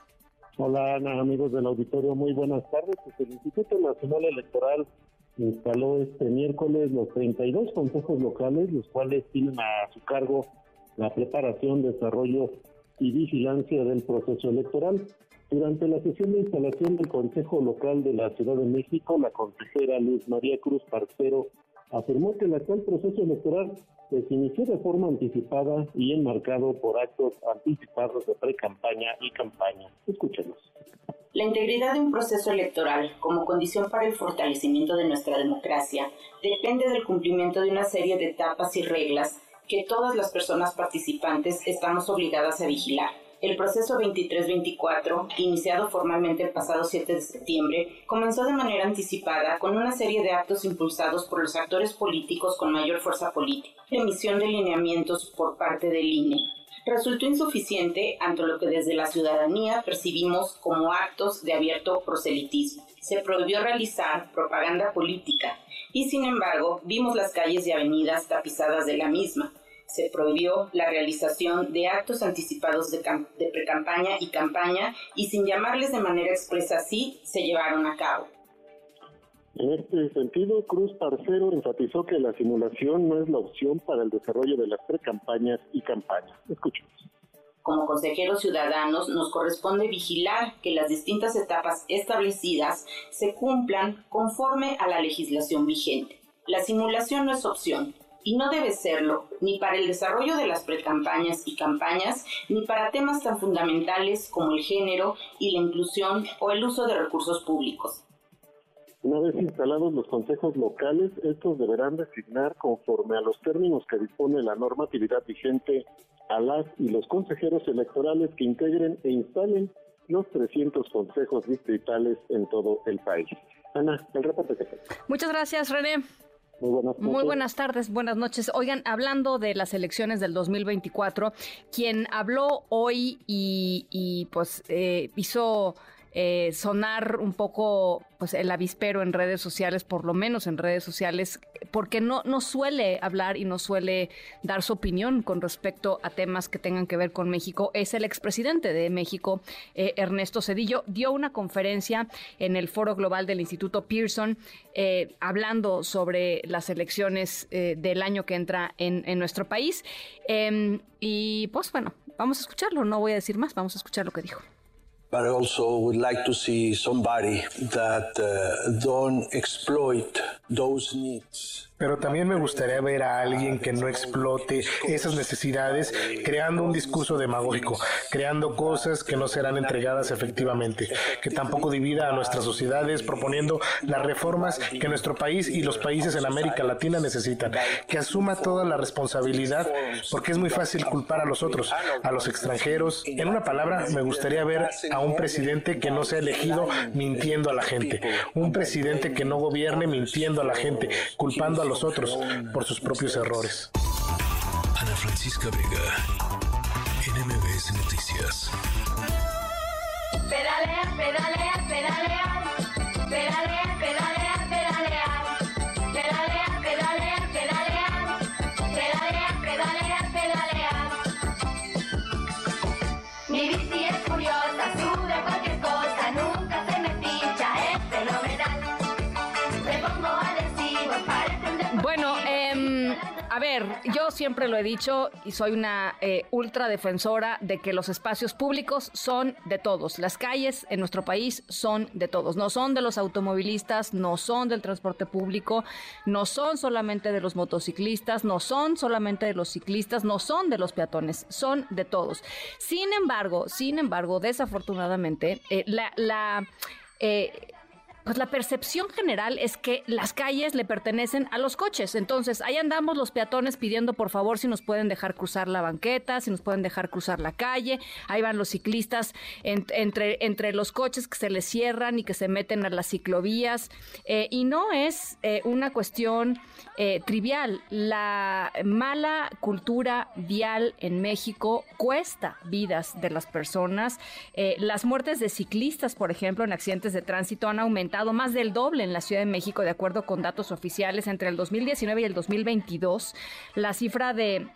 Hola Ana, amigos del auditorio, muy buenas tardes. Pues el Instituto Nacional Electoral instaló este miércoles los 32 consejos locales, los cuales tienen a su cargo la preparación, desarrollo y vigilancia del proceso electoral. Durante la sesión de instalación del Consejo Local de la Ciudad de México, la consejera Luz María Cruz Parcero afirmó que el actual proceso electoral se inició de forma anticipada y enmarcado por actos anticipados de pre-campaña y campaña. Escúchenos. La integridad de un proceso electoral como condición para el fortalecimiento de nuestra democracia depende del cumplimiento de una serie de etapas y reglas que todas las personas participantes estamos obligadas a vigilar el proceso 23-24, iniciado formalmente el pasado 7 de septiembre, comenzó de manera anticipada con una serie de actos impulsados por los actores políticos con mayor fuerza política. La emisión de lineamientos por parte del INE resultó insuficiente ante lo que desde la ciudadanía percibimos como actos de abierto proselitismo. Se prohibió realizar propaganda política y sin embargo vimos las calles y avenidas tapizadas de la misma, se prohibió la realización de actos anticipados de, de precampaña y campaña y sin llamarles de manera expresa así, se llevaron a cabo. En este sentido, Cruz Parcero enfatizó que la simulación no es la opción para el desarrollo de las precampañas y campañas. Escuchemos. Como consejeros ciudadanos nos corresponde vigilar que las distintas etapas establecidas se cumplan conforme a la legislación vigente. La simulación no es opción, y no debe serlo ni para el desarrollo de las precampañas y campañas, ni para temas tan fundamentales como el género y la inclusión o el uso de recursos públicos. Una vez instalados los consejos locales, estos deberán designar conforme a los términos que dispone la normatividad vigente a las y los consejeros electorales que integren e instalen los 300 consejos distritales en todo el país. Ana, el reporte que Muchas gracias, René. Muy buenas tardes. buenas noches. Oigan, hablando de las elecciones del 2024, quien habló hoy y, pues eh, hizo eh, sonar un poco pues el avispero en redes sociales, por lo menos en redes sociales, porque no, no suele hablar y no suele dar su opinión con respecto a temas que tengan que ver con México, es el expresidente de México, eh, Ernesto Cedillo. Dio una conferencia en el Foro Global del Instituto Pearson eh, hablando sobre las elecciones del año que entra en, en nuestro país. Em, y pues bueno, vamos a escucharlo, no voy a decir más, vamos a escuchar lo que dijo. But I also would like to see somebody that uh, don't exploit those needs pero también me gustaría ver a alguien que no explote esas necesidades creando un discurso demagógico, creando cosas que no serán entregadas efectivamente, que tampoco divida a nuestras sociedades proponiendo las reformas que nuestro país y los países en América Latina necesitan, que asuma toda la responsabilidad, porque es muy fácil culpar a los otros, a los extranjeros. En una palabra, me gustaría ver a un presidente que no sea elegido mintiendo a la gente, un presidente que no gobierne mintiendo a la gente, culpando a los otros por sus propios errores. Ana Francisca Vega, NMBS Noticias. Pedalea, pedalea, pedalea, a ver, yo siempre lo he dicho y soy una eh, ultra defensora de que los espacios públicos son de todos. Las calles en nuestro país son de todos. No son de los automovilistas, no son del transporte público, no son solamente de los motociclistas, no son solamente de los ciclistas, no son de los peatones, son de todos. Sin embargo, sin embargo, desafortunadamente, eh, la... eh, pues la percepción general es que las calles le pertenecen a los coches. Entonces, ahí andamos los peatones pidiendo por favor si nos pueden dejar cruzar la banqueta, si nos pueden dejar cruzar la calle. Ahí van los ciclistas en- entre, entre los coches que se les cierran y que se meten a las ciclovías. Eh, y no es eh, una cuestión eh, trivial. La mala cultura vial en México cuesta vidas de las personas. Eh, las muertes de ciclistas, por ejemplo, en accidentes de tránsito han aumentado más del doble en la Ciudad de México, de acuerdo con datos oficiales, entre el 2019 y el 2022. La cifra de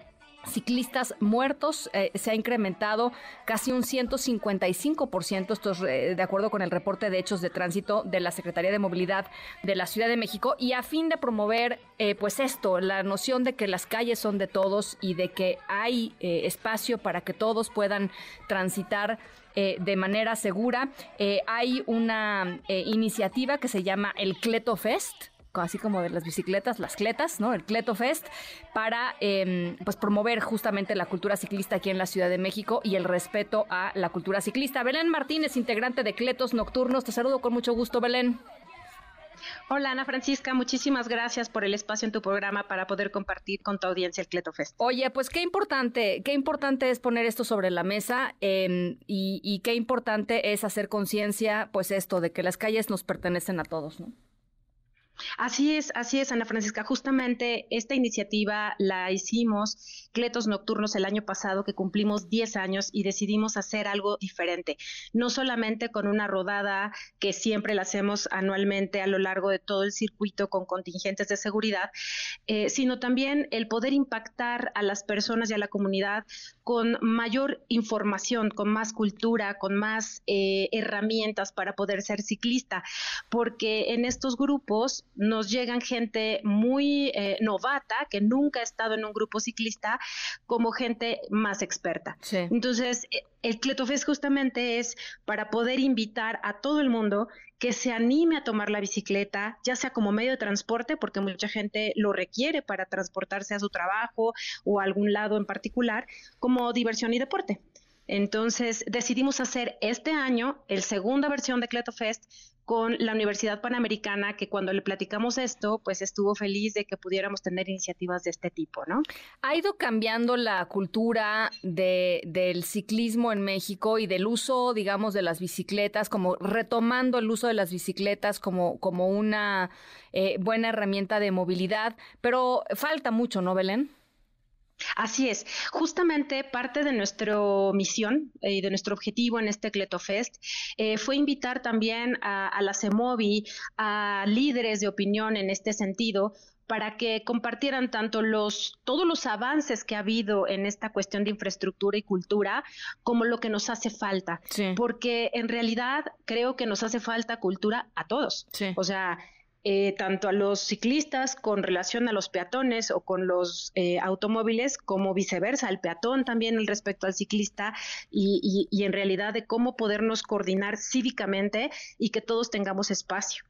ciclistas muertos eh, se ha incrementado casi un 155%, esto es eh, de acuerdo con el reporte de hechos de tránsito de la Secretaría de Movilidad de la Ciudad de México y a fin de promover eh, pues esto, la noción de que las calles son de todos y de que hay eh, espacio para que todos puedan transitar eh, de manera segura. Eh, hay una eh, iniciativa que se llama el Cleto Fest, así como de las bicicletas, las cletas, ¿no? El Cleto Fest, para eh, pues promover justamente la cultura ciclista aquí en la Ciudad de México y el respeto a la cultura ciclista. Belén Martínez, integrante de Cletos Nocturnos, te saludo con mucho gusto, Belén. Hola Ana Francisca, muchísimas gracias por el espacio en tu programa para poder compartir con tu audiencia el Cleto Fest. Oye, pues qué importante, qué importante es poner esto sobre la mesa eh, y, y qué importante es hacer conciencia, pues esto, de que las calles nos pertenecen a todos, ¿no? Así es, así es, Ana Francisca. Justamente esta iniciativa la hicimos Cletos Nocturnos el año pasado, que cumplimos 10 años y decidimos hacer algo diferente. No solamente con una rodada que siempre la hacemos anualmente a lo largo de todo el circuito con contingentes de seguridad, eh, sino también el poder impactar a las personas y a la comunidad con mayor información, con más cultura, con más eh, herramientas para poder ser ciclista, porque en estos grupos nos llegan gente muy eh, novata que nunca ha estado en un grupo ciclista como gente más experta. Entonces, eh, el Cletofest justamente es para poder invitar a todo el mundo que se anime a tomar la bicicleta, ya sea como medio de transporte, porque mucha gente lo requiere para transportarse a su trabajo o a algún lado en particular, como diversión y deporte. Entonces decidimos hacer este año el segunda versión de Cleto Fest con la Universidad Panamericana, que cuando le platicamos esto, pues estuvo feliz de que pudiéramos tener iniciativas de este tipo, ¿no? Ha ido cambiando la cultura de, del ciclismo en México y del uso, digamos, de las bicicletas, como retomando el uso de las bicicletas como, como una eh, buena herramienta de movilidad, pero falta mucho, ¿no, Belén? Así es, justamente parte de nuestra misión y de nuestro objetivo en este Cletofest eh, fue invitar también a, a la CEMOVI, a líderes de opinión en este sentido, para que compartieran tanto los todos los avances que ha habido en esta cuestión de infraestructura y cultura como lo que nos hace falta, porque en realidad creo que nos hace falta cultura a todos. O sea, eh, tanto a los ciclistas con relación a los peatones o con los eh, automóviles, como viceversa, al peatón también respecto al ciclista y, y en realidad de cómo podernos coordinar cívicamente y que todos tengamos espacio.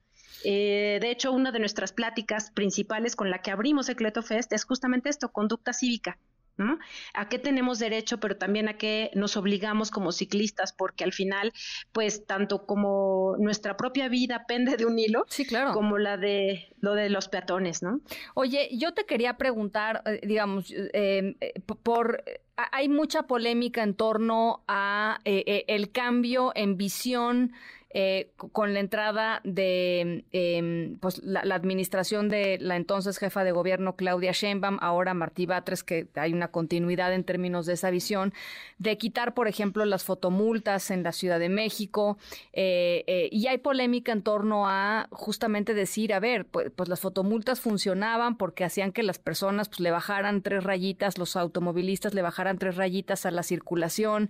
Eh, de hecho, una de nuestras pláticas principales con la que abrimos Ecleto Fest es justamente esto, conducta cívica. ¿No? A qué tenemos derecho, pero también a qué nos obligamos como ciclistas, porque al final, pues tanto como nuestra propia vida pende de un hilo, sí, claro. como la de lo de los peatones, ¿no? Oye, yo te quería preguntar, eh, digamos, eh, por hay mucha polémica en torno a el cambio en visión eh, con la entrada de em, pues, la, administración de la entonces jefa de gobierno Claudia Sheinbaum, ahora Martí Batres, que hay una continuidad en términos de esa visión, de quitar, por ejemplo, las fotomultas en la Ciudad de México. Eh, eh, y hay polémica en torno a justamente decir, a ver, pues, pues, las fotomultas funcionaban porque hacían que las personas pues, le bajaran tres rayitas, los automovilistas le bajaran tres rayitas a la circulación,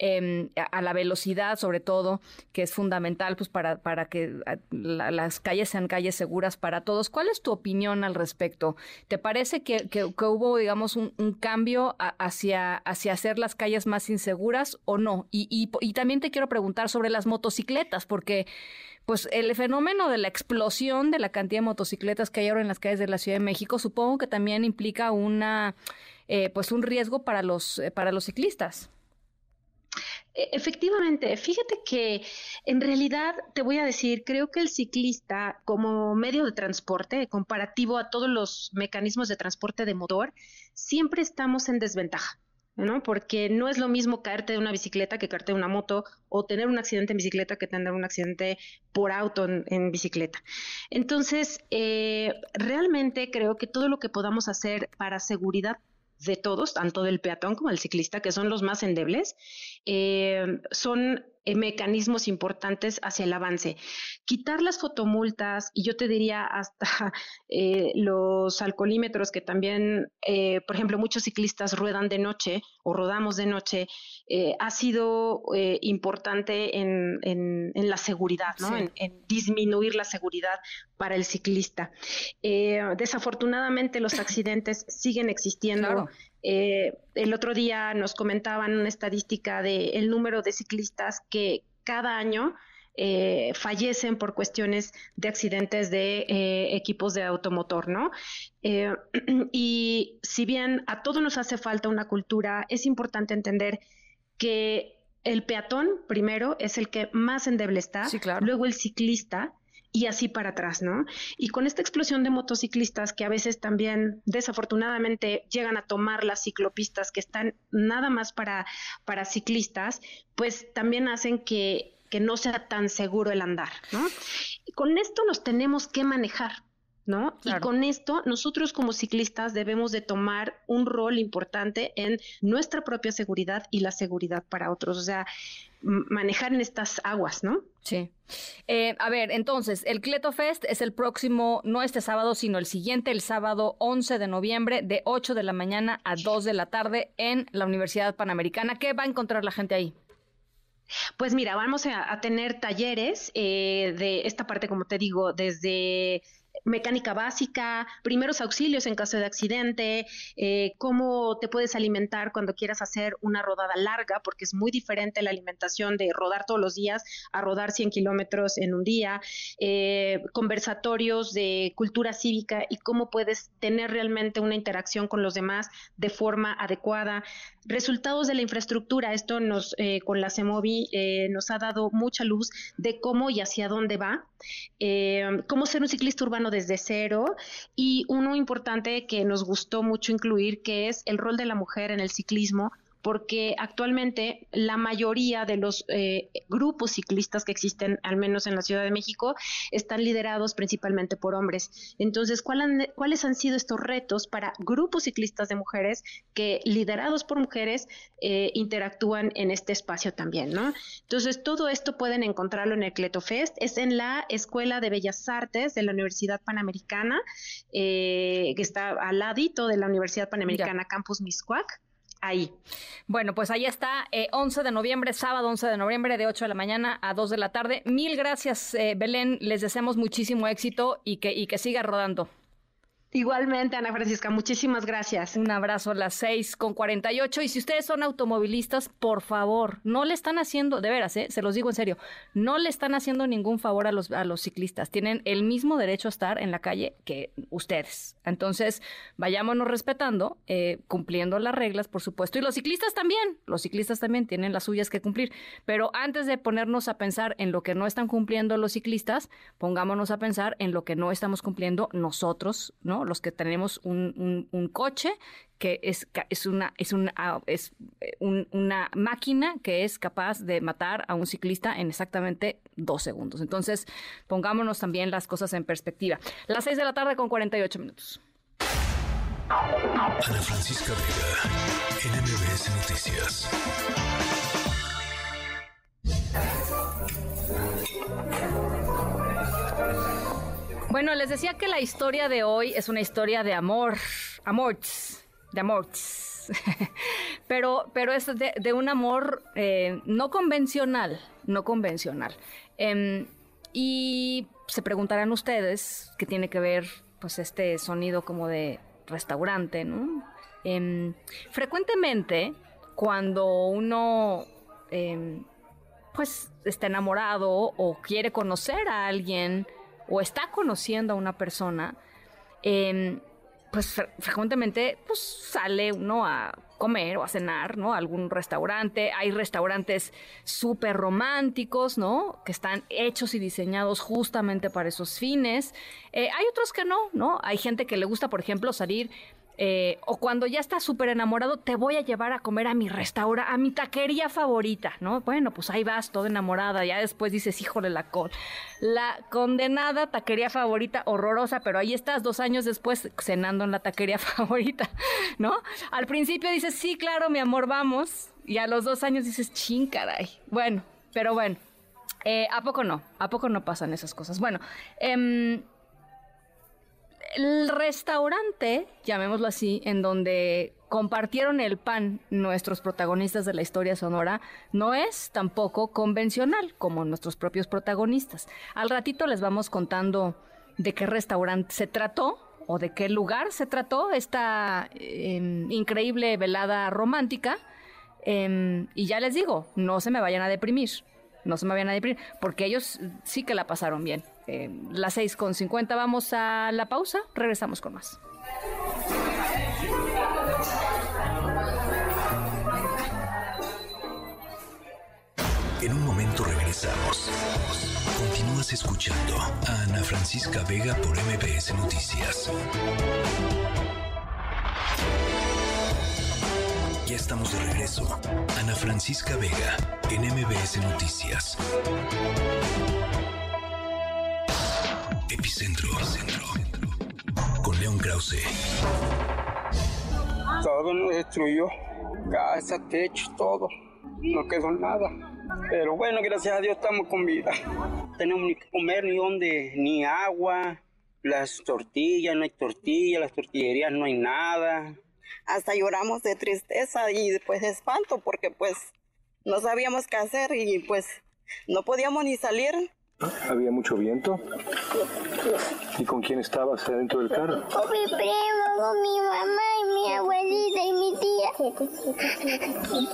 em, a la velocidad sobre todo, que es fundamental pues para, para que ah, las calles sean calles seguras para todos. ¿Cuál es tu opinión al respecto? ¿Te parece que, que, hubo, digamos, un, cambio hacia, hacia hacer las calles más inseguras o no? Y, y, y también te quiero preguntar sobre las motocicletas, porque pues el fenómeno de la explosión de la cantidad de motocicletas que hay ahora en las calles de la Ciudad de México, supongo que también implica una, eh, pues un riesgo para los, eh, para los ciclistas. E, efectivamente, fíjate que en realidad te voy a decir, creo que el ciclista como medio de transporte, comparativo a todos los mecanismos de transporte de motor, siempre estamos en desventaja. ¿no? Porque no es lo mismo caerte de una bicicleta que caerte de una moto o tener un accidente en bicicleta que tener un accidente por auto en, bicicleta. Entonces, eh, realmente creo que todo lo que podamos hacer para seguridad de todos, tanto del peatón como del ciclista, que son los más endebles, eh, son mecanismos importantes hacia el avance. Quitar las fotomultas y yo te diría hasta eh, los alcoholímetros que también, eh, por ejemplo, muchos ciclistas ruedan de noche o rodamos de noche, ha sido importante en, en, la seguridad, ¿no? En, disminuir la seguridad para el ciclista. desafortunadamente los accidentes siguen existiendo. Eh, el otro día nos comentaban una estadística del el número de ciclistas que cada año eh, fallecen por cuestiones de accidentes de eh, equipos de automotor, ¿no? y si bien a todos nos hace falta una cultura, es importante entender que el peatón, primero, es el que más endeble está, luego el ciclista, y así para atrás, ¿no? Y con esta explosión de motociclistas que a veces también desafortunadamente llegan a tomar las ciclopistas que están nada más para, para ciclistas, pues también hacen que, que no sea tan seguro el andar, ¿no? Y con esto nos tenemos que manejar, ¿no? Y con esto nosotros como ciclistas debemos de tomar un rol importante en nuestra propia seguridad y la seguridad para otros, o sea, manejar en estas aguas, ¿no? Sí. Eh, a ver, entonces, el Cleto Fest es el próximo, no este sábado, sino el siguiente, el sábado 11 de noviembre, de 8 de la mañana a 2 de la tarde en la Universidad Panamericana. ¿Qué va a encontrar la gente ahí? Pues mira, vamos a, tener talleres eh, de esta parte, como te digo, desde mecánica básica, primeros auxilios en caso de accidente, eh, cómo te puedes alimentar cuando quieras hacer una rodada larga, porque es muy diferente la alimentación de rodar todos los días a rodar 100 kilómetros en un día, eh, conversatorios de cultura cívica y cómo puedes tener realmente una interacción con los demás de forma adecuada, resultados de la infraestructura, esto nos eh, con la CEMOVI nos ha dado mucha luz de cómo y hacia dónde va, cómo ser un ciclista urbano desde cero. Y uno importante que nos gustó mucho incluir, que es el rol de la mujer en el ciclismo porque actualmente la mayoría de los eh, grupos ciclistas que existen, al menos en la Ciudad de México, están liderados principalmente por hombres. Entonces, ¿cuáles han sido estos retos para grupos ciclistas de mujeres que, liderados por mujeres, eh, interactúan en este espacio también, ¿no? Entonces, todo esto pueden encontrarlo en el Cletofest, es en la Escuela de Bellas Artes de la Universidad Panamericana, eh, que está al ladito de la Universidad Panamericana Campus Miscuac ahí. Bueno, pues ahí está, 11 eh, de noviembre, sábado 11 de noviembre, de 8 de la mañana a 2 de la tarde. Mil gracias, eh, Belén. Les deseamos muchísimo éxito y que, y que siga rodando. Igualmente, Ana Francisca, muchísimas gracias. Un abrazo a las 6 con 48. Y si ustedes son automovilistas, por favor, no le están haciendo, de veras, ¿eh? se los digo en serio, no le están haciendo ningún favor a los, a los ciclistas. Tienen el mismo derecho a estar en la calle que ustedes. Entonces, vayámonos respetando, eh, cumpliendo las reglas, por supuesto. Y los ciclistas también, los ciclistas también tienen las suyas que cumplir. Pero antes de ponernos a pensar en lo que no están cumpliendo los ciclistas, pongámonos a pensar en lo que no estamos cumpliendo nosotros, ¿no? Los que tenemos un, coche que es, es, una, es, una, ah, es eh, una máquina que es capaz de matar a un ciclista en exactamente dos segundos. Entonces, pongámonos también las cosas en perspectiva. Las seis de la tarde con 48 minutos. Ana Francisca Vega, NMBS Noticias. Bueno, les decía que la historia de hoy es una historia de amor, amorts, de amorts. pero, pero es de, un amor eh, no convencional, no convencional. Em, y se preguntarán ustedes qué tiene que ver, pues, este sonido como de restaurante, ¿no? Em, frecuentemente, cuando uno, em, pues, está enamorado o quiere conocer a alguien, o está conociendo a una persona, em, pues frecuentemente pues, sale uno a comer o a cenar, ¿no? A algún restaurante. Hay restaurantes súper románticos, ¿no? Que están hechos y diseñados justamente para esos fines. Eh, hay otros que no, ¿no? Hay gente que le gusta, por ejemplo, salir eh, o cuando ya estás súper enamorado, te voy a llevar a comer a mi restaurante, a mi taquería favorita, ¿no? Bueno, pues ahí vas, toda enamorada, ya después dices, híjole, la con la condenada taquería favorita, horrorosa, pero ahí estás dos años después cenando en la taquería favorita, ¿no? Al principio dices, sí, claro, mi amor, vamos, y a los dos años dices, ching, caray. Bueno, pero bueno, eh, ¿a poco no? ¿A poco no pasan esas cosas? Bueno, eh, el restaurante, llamémoslo así, en donde compartieron el pan nuestros protagonistas de la historia sonora, no es tampoco convencional como nuestros propios protagonistas. Al ratito les vamos contando de qué restaurante se trató o de qué lugar se trató esta em, increíble velada romántica. Em, y ya les digo, no se me vayan a deprimir, no se me vayan a deprimir, porque ellos sí que la pasaron bien eh, las 6 con 50 vamos a la pausa, regresamos con más. En un momento regresamos. Continúas escuchando a Ana Francisca Vega por MBS Noticias. Ya estamos de regreso. Ana Francisca Vega en MBS Noticias. Epicentro. Con León Krause. Todo nos destruyó. Casa, techo, todo. No quedó nada. Pero bueno, gracias a Dios estamos con vida. Tenemos ni que comer, ni donde, ni agua. Las tortillas, no hay tortillas, las tortillerías no hay nada. Hasta lloramos de tristeza y después de espanto porque pues no sabíamos qué hacer y pues no podíamos ni salir ¿Había mucho viento? ¿Y con quién estabas adentro del carro? Con mi primo, con mi mamá y mi abuelita y mi tía.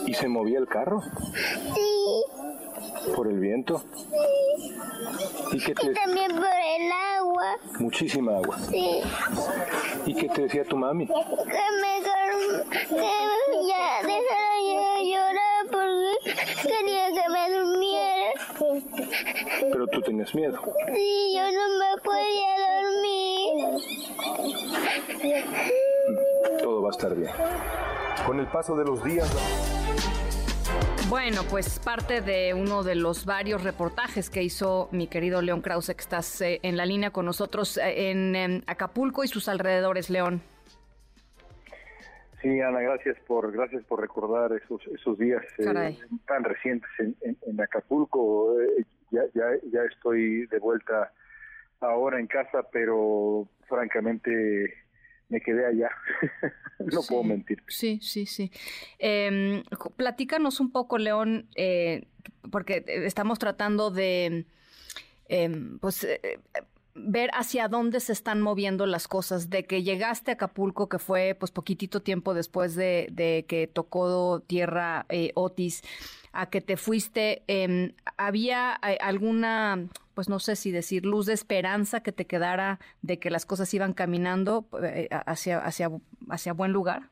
¿Y se movía el carro? Sí. ¿Por el viento? Sí. ¿Y, qué te... y también por el agua. Muchísima agua. Sí. ¿Y qué te decía tu mami? Que me que ya dejara de llorar porque quería que me durmiera. Pero tú tenías miedo. Sí, yo no me podía dormir. Todo va a estar bien. Con el paso de los días... Bueno, pues parte de uno de los varios reportajes que hizo mi querido León Krause, que estás eh, en la línea con nosotros eh, en, Acapulco y sus alrededores, León. Sí, Ana, gracias por gracias por recordar esos esos días eh, tan recientes en, Acapulco. ya, ya, ya estoy de vuelta ahora en casa, pero francamente me quedé allá. no puedo mentir. Sí, sí, sí. Eh, platícanos un poco, León, eh, porque estamos tratando de, em, pues, eh, ver hacia dónde se están moviendo las cosas. De que llegaste a Acapulco, que fue, pues, poquitito tiempo después de, de que tocó tierra eh, Otis a que te fuiste, eh, ¿había eh, alguna, pues no sé si decir, luz de esperanza que te quedara de que las cosas iban caminando eh, hacia, hacia, hacia buen lugar?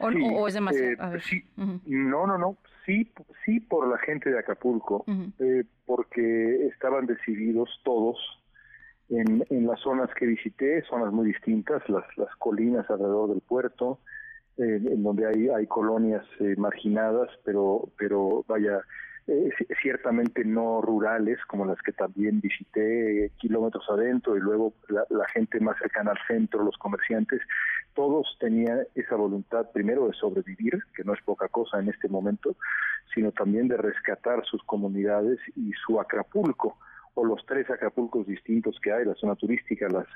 ¿O, es demasiado? sí, No, no, no. Sí, sí por la gente de Acapulco, porque estaban decididos todos en, en las zonas que visité, zonas muy distintas, las, las colinas alrededor del puerto, en donde hay, hay colonias eh, marginadas, pero, pero vaya, eh, ciertamente no rurales, como las que también visité kilómetros adentro y luego la, gente más cercana al centro, los comerciantes, todos tenían esa voluntad primero de sobrevivir, que no es poca cosa en este momento, sino también de rescatar sus comunidades y su Acapulco, o los tres Acapulcos distintos que hay, la zona turística, las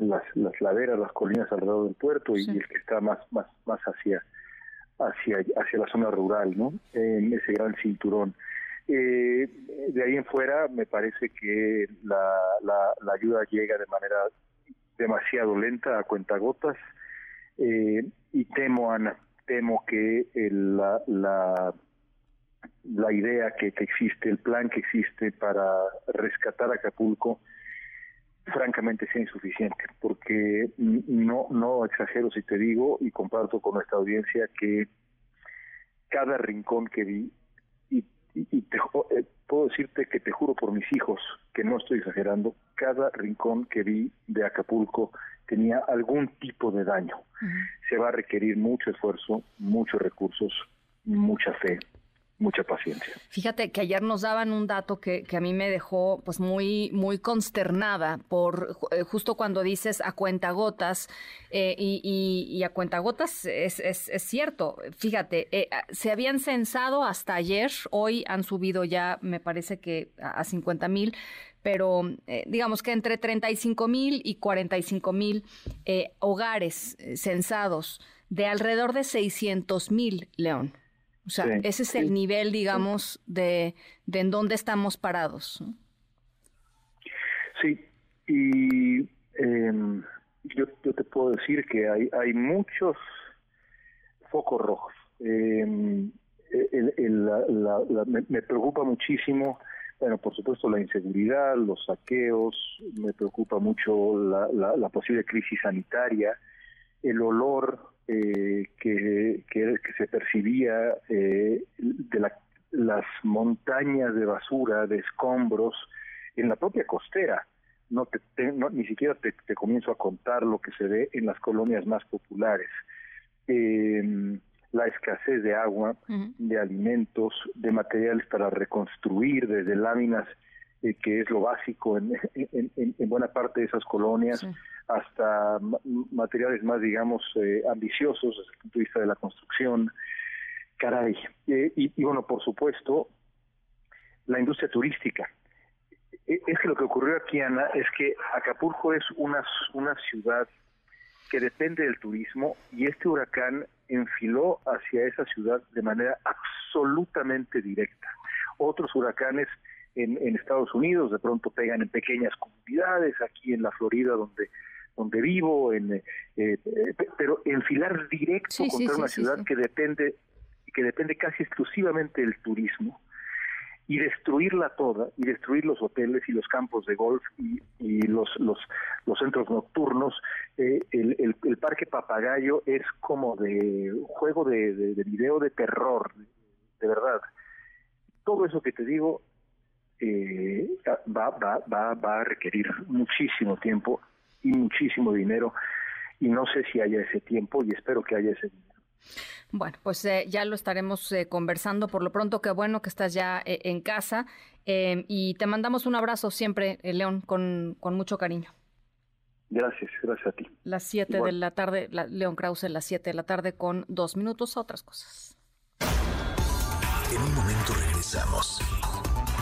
las, las laderas, las colinas alrededor del puerto y, el que está más, más, más hacia, hacia, hacia la zona rural, ¿no? En ese gran cinturón. Eh, de ahí en fuera me parece que la, la, ayuda llega de manera demasiado lenta a cuentagotas eh, y temo, Ana, temo que la, la, la idea que, que existe, el plan que existe para rescatar Acapulco, francamente sea insuficiente, porque no, no exagero si te digo y comparto con nuestra audiencia que cada rincón que vi, y, y, te, eh, puedo decirte que te juro por mis hijos que no estoy exagerando, cada rincón que vi de Acapulco tenía algún tipo de daño. Se va a requerir mucho esfuerzo, muchos recursos, mucha fe mucha paciencia. Fíjate que ayer nos daban un dato que, que a mí me dejó pues muy, muy consternada por eh, justo cuando dices a cuentagotas eh, y, a cuentagotas es, es, cierto. Fíjate, eh, se habían censado hasta ayer, hoy han subido ya me parece que a, 50 mil, pero digamos que entre 35 mil y 45 mil hogares censados de alrededor de 600 mil, León. O sea, ese es el nivel, digamos, de, de en dónde estamos parados. Sí, y em, yo, yo, te puedo decir que hay, hay muchos focos rojos. Em, me, preocupa muchísimo, bueno, por supuesto, la inseguridad, los saqueos, me preocupa mucho la, la posible crisis sanitaria, el olor eh, que, que, se percibía eh, de las montañas de basura, de escombros, en la propia costera. No, te, ni siquiera te, comienzo a contar lo que se ve en las colonias más populares. Eh, la escasez de agua, de alimentos, de materiales para reconstruir, desde láminas, eh, que es lo básico en, en, buena parte de esas colonias, hasta materiales más, digamos, eh, ambiciosos desde el punto de vista de la construcción. Caray. Eh, y, bueno, por supuesto, la industria turística. E, es que lo que ocurrió aquí, Ana, es que Acapulco es una, una ciudad que depende del turismo y este huracán enfiló hacia esa ciudad de manera absolutamente directa. Otros huracanes en, en, Estados Unidos de pronto pegan en pequeñas comunidades, aquí en la Florida donde donde vivo, en, eh, eh, pero enfilar directo contra una ciudad que depende que depende casi exclusivamente del turismo y destruirla toda y destruir los hoteles y los campos de golf y, y los, los los centros nocturnos eh, el, el, parque papagayo es como de juego de, de, de, video de terror de verdad. Todo eso que te digo eh, va, va, va, va a requerir muchísimo tiempo y muchísimo dinero y no sé si haya ese tiempo y espero que haya ese dinero. Bueno, pues eh, ya lo estaremos eh, conversando. Por lo pronto, qué bueno que estás ya eh, en casa. y te mandamos un abrazo siempre, León, con, con mucho cariño. Gracias, gracias a ti. Las 7 de la tarde, León Krause, las 7 de la tarde con dos minutos a otras cosas. En un momento regresamos.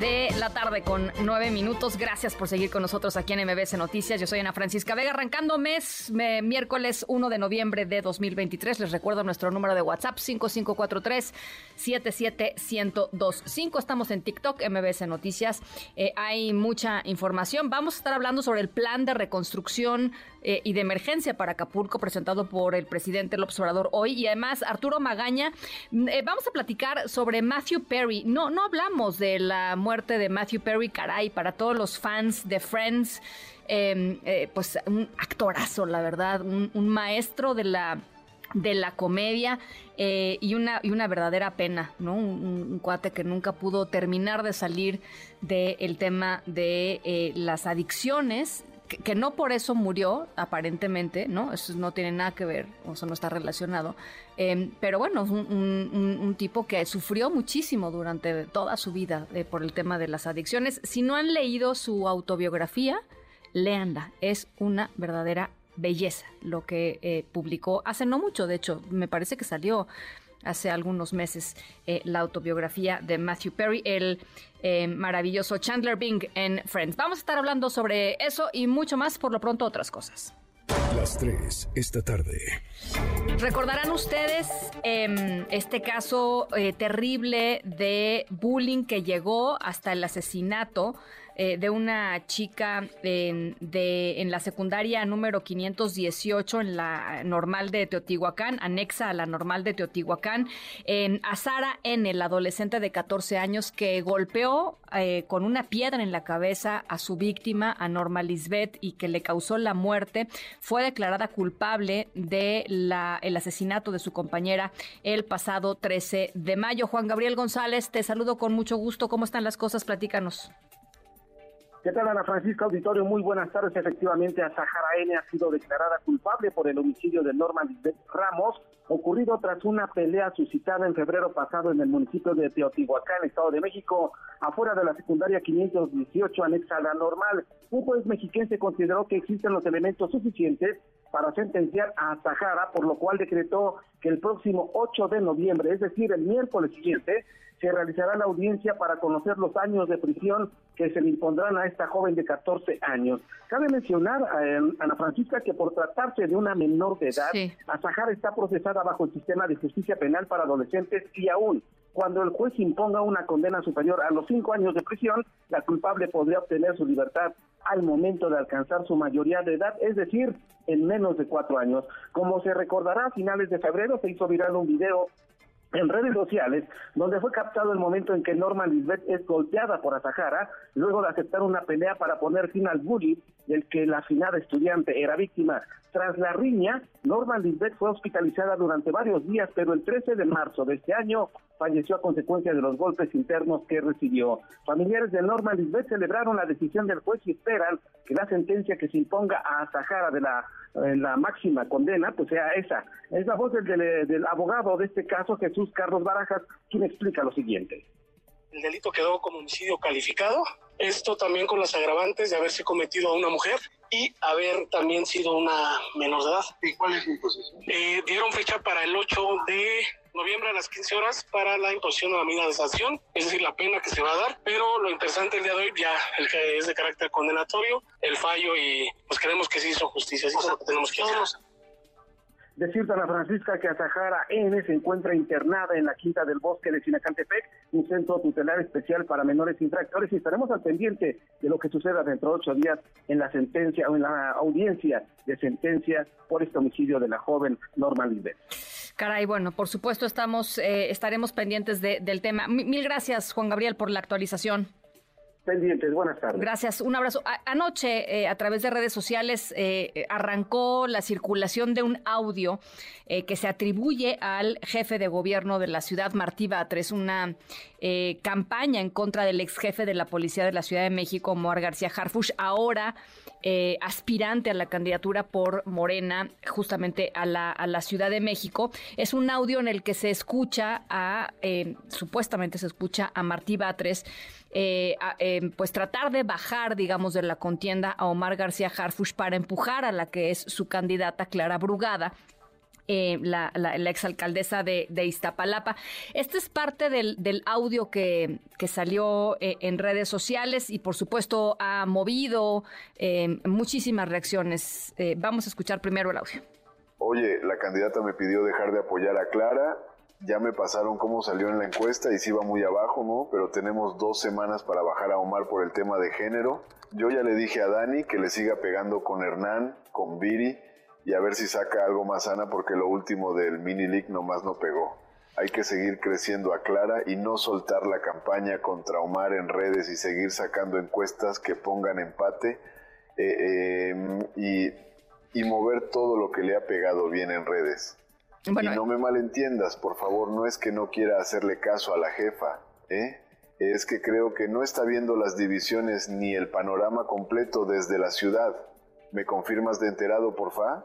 de la tarde con 9 minutos. Gracias por seguir con nosotros aquí en MBS Noticias. Yo soy Ana Francisca Vega, arrancando mes, miércoles 1 de noviembre de 2023. Les recuerdo nuestro número de WhatsApp 5543-77125. Estamos en TikTok, MBS Noticias. Eh, hay mucha información. Vamos a estar hablando sobre el plan de reconstrucción eh, y de emergencia para Acapulco presentado por el presidente López Obrador hoy. Y además, Arturo Magaña, eh, vamos a platicar sobre Matthew Perry. No, no hablamos de la muerte de Matthew Perry, caray, para todos los fans de Friends, em, eh, pues un actorazo, la verdad, un, maestro de la de la comedia eh, y, una, y una verdadera pena, ¿no? Un, cuate que nunca pudo terminar de salir del tema de eh, las adicciones que, no por eso murió, aparentemente, ¿no? Eso no tiene nada que ver, o eso no está relacionado. Em, pero bueno, un, un, tipo que sufrió muchísimo durante toda su vida eh, por el tema de las adicciones. Si no han leído su autobiografía, léanla. Es una verdadera belleza lo que eh, publicó hace no mucho, de hecho, me parece que salió hace algunos meses eh, la autobiografía de Matthew Perry, el eh, maravilloso Chandler Bing en Friends. Vamos a estar hablando sobre eso y mucho más, por lo pronto otras cosas. Las tres esta tarde. Recordarán ustedes em, este caso eh, terrible de bullying que llegó hasta el asesinato eh, de una chica en, de, en la secundaria número 518 en la normal de Teotihuacán, anexa a la normal de Teotihuacán, a Sara N., el adolescente de 14 años que golpeó eh, con una piedra en la cabeza a su víctima, a Norma Lisbeth, y que le causó la muerte, fue declarada culpable de la, el asesinato de su compañera el pasado 13 de mayo. Juan Gabriel González, te saludo con mucho gusto. ¿Cómo están las cosas? Platícanos. ¿Qué tal, Ana Francisca Auditorio? Muy buenas tardes. Efectivamente, Sahara N ha sido declarada culpable por el homicidio de Norma Lisbeth Ramos, ocurrido tras una pelea suscitada en febrero pasado en el municipio de Teotihuacán, Estado de México, afuera de la secundaria 518, anexa a la normal. Un juez mexiquense consideró que existen los elementos suficientes para sentenciar a Sahara, por lo cual decretó que el próximo 8 de noviembre, es decir, el miércoles siguiente, se realizará la audiencia para conocer los años de prisión que se le impondrán a esta joven de 14 años. Cabe mencionar, eh, Ana Francisca, que por tratarse de una menor de edad, Azahara está procesada bajo el sistema de justicia penal para adolescentes y aún cuando el juez imponga una condena superior a los cinco años de prisión, la culpable podría obtener su libertad al momento de alcanzar su mayoría de edad, es decir, en menos de cuatro años. Como se recordará, a finales de febrero se hizo viral un video en redes sociales, donde fue captado el momento en que Norma Lisbeth es golpeada por Azahara, luego de aceptar una pelea para poner fin al bullying del que la afinada estudiante era víctima. Tras la riña, Norma Lisbeth fue hospitalizada durante varios días, pero el 13 de marzo de este año falleció a consecuencia de los golpes internos que recibió. Familiares de Norma Lisbeth celebraron la decisión del juez y esperan que la sentencia que se imponga a Sahara de la, la máxima condena, pues sea esa. Es la voz del, del abogado de este caso, Jesús Carlos Barajas, quien explica lo siguiente. El delito quedó como homicidio calificado. Esto también con las agravantes de haberse cometido a una mujer y haber también sido una menor de edad. ¿Y cuál es su posición? Eh, dieron fecha para el 8 de noviembre a las 15 horas para la imposición de la sanción, es decir, la pena que se va a dar, pero lo interesante el día de hoy ya el que es de carácter condenatorio, el fallo y pues creemos que se hizo justicia, eso es lo que tenemos que hacer. Decirte a la Francisca que Azahara N se encuentra internada en la Quinta del Bosque de Sinacantepec, un centro tutelar especial para menores infractores, y estaremos al pendiente de lo que suceda dentro de ocho días en la sentencia o en la audiencia de sentencia por este homicidio de la joven Norma Lisbeth. Caray, bueno, por supuesto estamos, eh, estaremos pendientes del tema. mil gracias, Juan Gabriel, por la actualización. Pendientes. Buenas tardes. Gracias, un abrazo. anoche, eh, a través de redes sociales, eh, arrancó la circulación de un audio eh, que se atribuye al jefe de gobierno de la ciudad, Martí Batres, una campaña en contra del ex jefe de la policía de la Ciudad de México, Moar García Harfush, ahora aspirante a la candidatura por Morena, justamente a la, a la Ciudad de México. Es un audio en el que se escucha a, supuestamente se escucha a Martí Batres, eh, eh, pues tratar de bajar, digamos, de la contienda a Omar García Harfush para empujar a la que es su candidata Clara Brugada. Eh, la, exalcaldesa de, Iztapalapa. Este es parte del, audio que, salió en redes sociales y por supuesto ha movido muchísimas reacciones. vamos a escuchar primero el audio. Oye, la candidata me pidió dejar de apoyar a Clara ya me pasaron cómo salió en la encuesta y sí va muy abajo, ¿no? Pero tenemos dos semanas para bajar a Omar por el tema de género. Yo ya le dije a Dani que le siga pegando con Hernán, con Viri y a ver si saca algo más sana porque lo último del mini league nomás no pegó. Hay que seguir creciendo a Clara y no soltar la campaña contra Omar en redes y seguir sacando encuestas que pongan empate eh, em, y, y mover todo lo que le ha pegado bien en redes y no me malentiendas, por favor, no es que no quiera hacerle caso a la jefa, ¿eh? es que creo que no está viendo las divisiones ni el panorama completo desde la ciudad. ¿Me confirmas de enterado, porfa?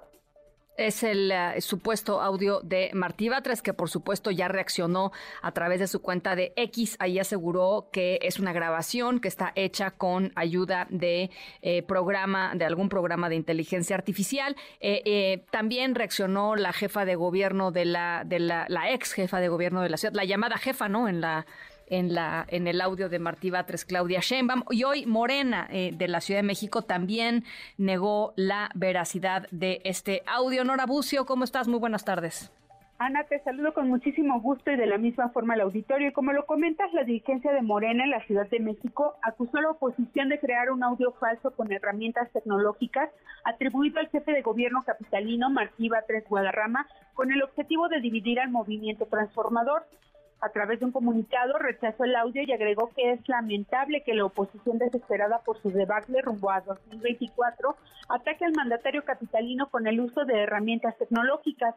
Es el eh, supuesto audio de Martí Batres, que por supuesto ya reaccionó a través de su cuenta de X. Ahí aseguró que es una grabación que está hecha con ayuda de eh, programa, de algún programa de inteligencia artificial. Eh, también reaccionó la jefa de gobierno de la, de la, la ex jefa de gobierno de la ciudad, la llamada jefa, ¿no? En la en, la, en el audio de Martí Batres, Claudia Sheinbaum. Y hoy Morena eh, de la Ciudad de México también negó la veracidad de este audio. Nora Bucio, ¿cómo estás? Muy buenas tardes. Ana, te saludo con muchísimo gusto y de la misma forma al auditorio. Y como lo comentas, la dirigencia de Morena en la Ciudad de México acusó a la oposición de crear un audio falso con herramientas tecnológicas atribuido al jefe de gobierno capitalino Martí Batres Guadarrama con el objetivo de dividir al movimiento transformador a través de un comunicado, rechazó el audio y agregó que es lamentable que la oposición desesperada por su debacle rumbo a 2024 ataque al mandatario capitalino con el uso de herramientas tecnológicas.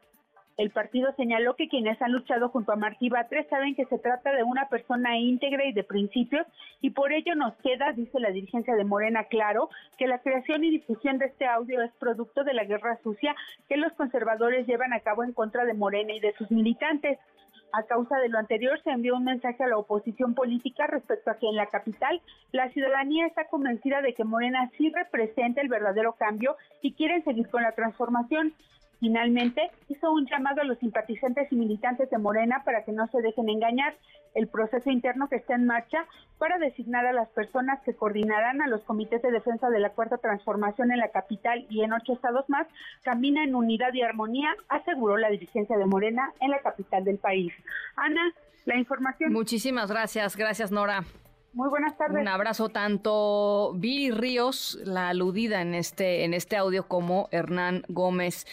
El partido señaló que quienes han luchado junto a Martí Batres saben que se trata de una persona íntegra y de principios y por ello nos queda, dice la dirigencia de Morena, claro que la creación y difusión de este audio es producto de la guerra sucia que los conservadores llevan a cabo en contra de Morena y de sus militantes. A causa de lo anterior, se envió un mensaje a la oposición política respecto a que en la capital la ciudadanía está convencida de que Morena sí representa el verdadero cambio y quieren seguir con la transformación. Finalmente, hizo un llamado a los simpatizantes y militantes de Morena para que no se dejen engañar. El proceso interno que está en marcha para designar a las personas que coordinarán a los comités de defensa de la Cuarta Transformación en la capital y en ocho estados más camina en unidad y armonía, aseguró la dirigencia de Morena en la capital del país. Ana, la información. Muchísimas gracias, gracias Nora. Muy buenas tardes. Un abrazo tanto Viri Ríos, la aludida en este, en este audio, como Hernán Gómez.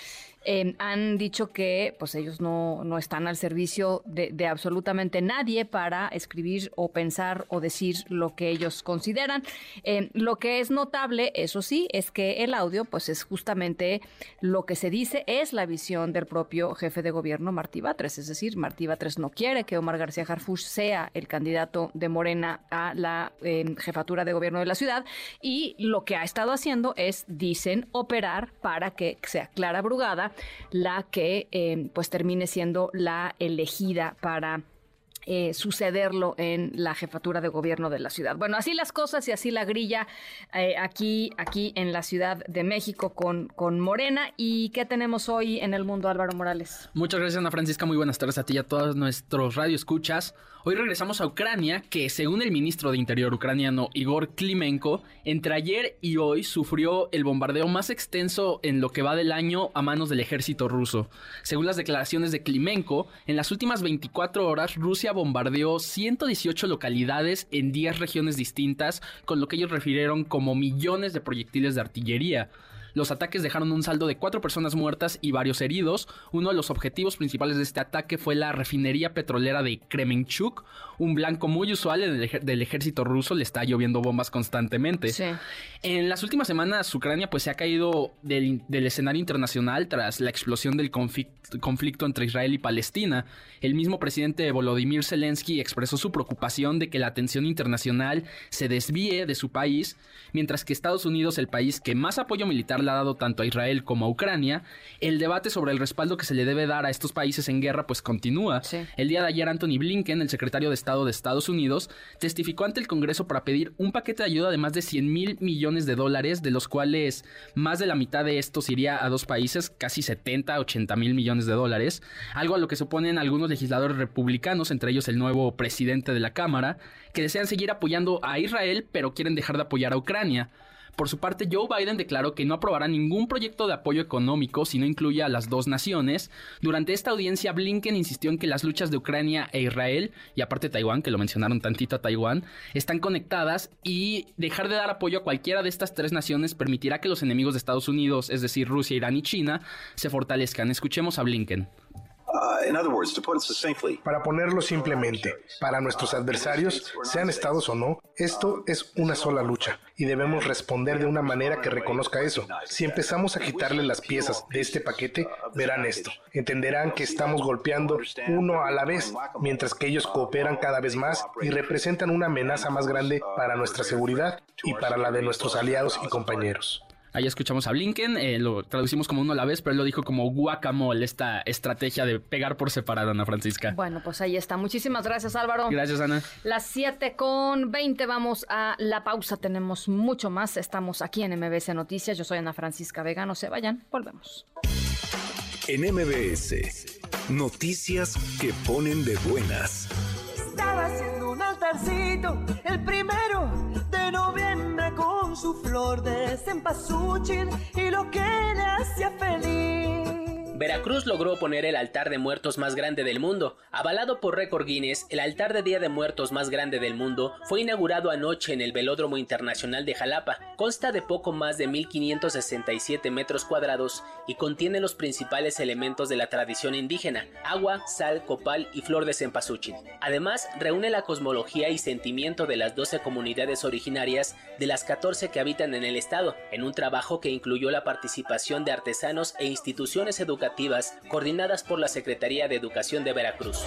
Em, han dicho que pues ellos no, no están al servicio de, absolutamente nadie para escribir o pensar o decir lo que ellos consideran. Em, lo que es notable, eso sí, es que el audio pues es justamente lo que se dice es la visión del propio jefe de gobierno Martí Batres, es decir, Martí Batres no quiere que Omar García Harfuch sea el candidato de Morena a la em, jefatura de gobierno de la ciudad y lo que ha estado haciendo es, dicen, operar para que sea Clara Brugada la que eh, pues termine siendo la elegida para eh, sucederlo en la jefatura de gobierno de la ciudad. Bueno, así las cosas y así la grilla eh, aquí, aquí en la Ciudad de México con, con Morena. ¿Y qué tenemos hoy en el mundo, Álvaro Morales? Muchas gracias, Ana Francisca. Muy buenas tardes a ti y a todos nuestros radioescuchas. Hoy regresamos a Ucrania, que según el ministro de Interior ucraniano Igor Klimenko, entre ayer y hoy sufrió el bombardeo más extenso en lo que va del año a manos del ejército ruso. Según las declaraciones de Klimenko, en las últimas 24 horas Rusia bombardeó 118 localidades en 10 regiones distintas, con lo que ellos refirieron como millones de proyectiles de artillería. Los ataques dejaron un saldo de cuatro personas muertas y varios heridos. Uno de los objetivos principales de este ataque fue la refinería petrolera de Kremenchuk, un blanco muy usual del ejército ruso. Le está lloviendo bombas constantemente. En las últimas semanas, Ucrania pues, se ha caído del, escenario internacional tras la explosión del conflicto entre Israel y Palestina. El mismo presidente Volodymyr Zelensky expresó su preocupación de que la atención internacional se desvíe de su país, mientras que Estados Unidos, el país que más apoyo militar le ha dado tanto a Israel como a Ucrania, el debate sobre el respaldo que se le debe dar a estos países en guerra pues continúa. El día de ayer Anthony Blinken, el secretario de Estado de Estados Unidos, testificó ante el Congreso para pedir un paquete de ayuda de más de 100 mil millones de dólares, de los cuales más de la mitad de estos iría a dos países, casi 70, 80 mil millones de dólares, algo a lo que se oponen algunos legisladores republicanos, entre ellos el nuevo presidente de la Cámara, que desean seguir apoyando a Israel, pero quieren dejar de apoyar a Ucrania. Por su parte, Joe Biden declaró que no aprobará ningún proyecto de apoyo económico si no incluye a las dos naciones. Durante esta audiencia, Blinken insistió en que las luchas de Ucrania e Israel, y aparte Taiwán, que lo mencionaron tantito a Taiwán, están conectadas y dejar de dar apoyo a cualquiera de estas tres naciones permitirá que los enemigos de Estados Unidos, es decir, Rusia, Irán y China, se fortalezcan. Escuchemos a Blinken. Uh, para ponerlo simplemente, para nuestros adversarios, sean estados o no, esto es una sola lucha y debemos responder de una manera que reconozca eso. Si empezamos a quitarle las piezas de este paquete, verán esto. Entenderán que estamos golpeando uno a la vez, mientras que ellos cooperan cada vez más y representan una amenaza más grande para nuestra seguridad y para la de nuestros aliados y compañeros. Ahí escuchamos a Blinken, eh, lo traducimos como uno a la vez, pero él lo dijo como guacamole, esta estrategia de pegar por separado, Ana Francisca. Bueno, pues ahí está. Muchísimas gracias, Álvaro. Gracias, Ana. Las 7 con 20 vamos a la pausa. Tenemos mucho más. Estamos aquí en MBS Noticias. Yo soy Ana Francisca Vega. No se vayan. Volvemos. En MBS, noticias que ponen de buenas. Estaba haciendo el primero de noviembre con su flor de cempasúchil y lo que le hacía feliz. Veracruz logró poner el altar de muertos más grande del mundo. Avalado por récord Guinness, el altar de Día de Muertos más grande del mundo fue inaugurado anoche en el Velódromo Internacional de Jalapa. Consta de poco más de 1.567 metros cuadrados y contiene los principales elementos de la tradición indígena, agua, sal, copal y flor de cempasúchil. Además, reúne la cosmología y sentimiento de las 12 comunidades originarias de las 14 que habitan en el estado, en un trabajo que incluyó la participación de artesanos e instituciones educativas coordinadas por la Secretaría de Educación de Veracruz.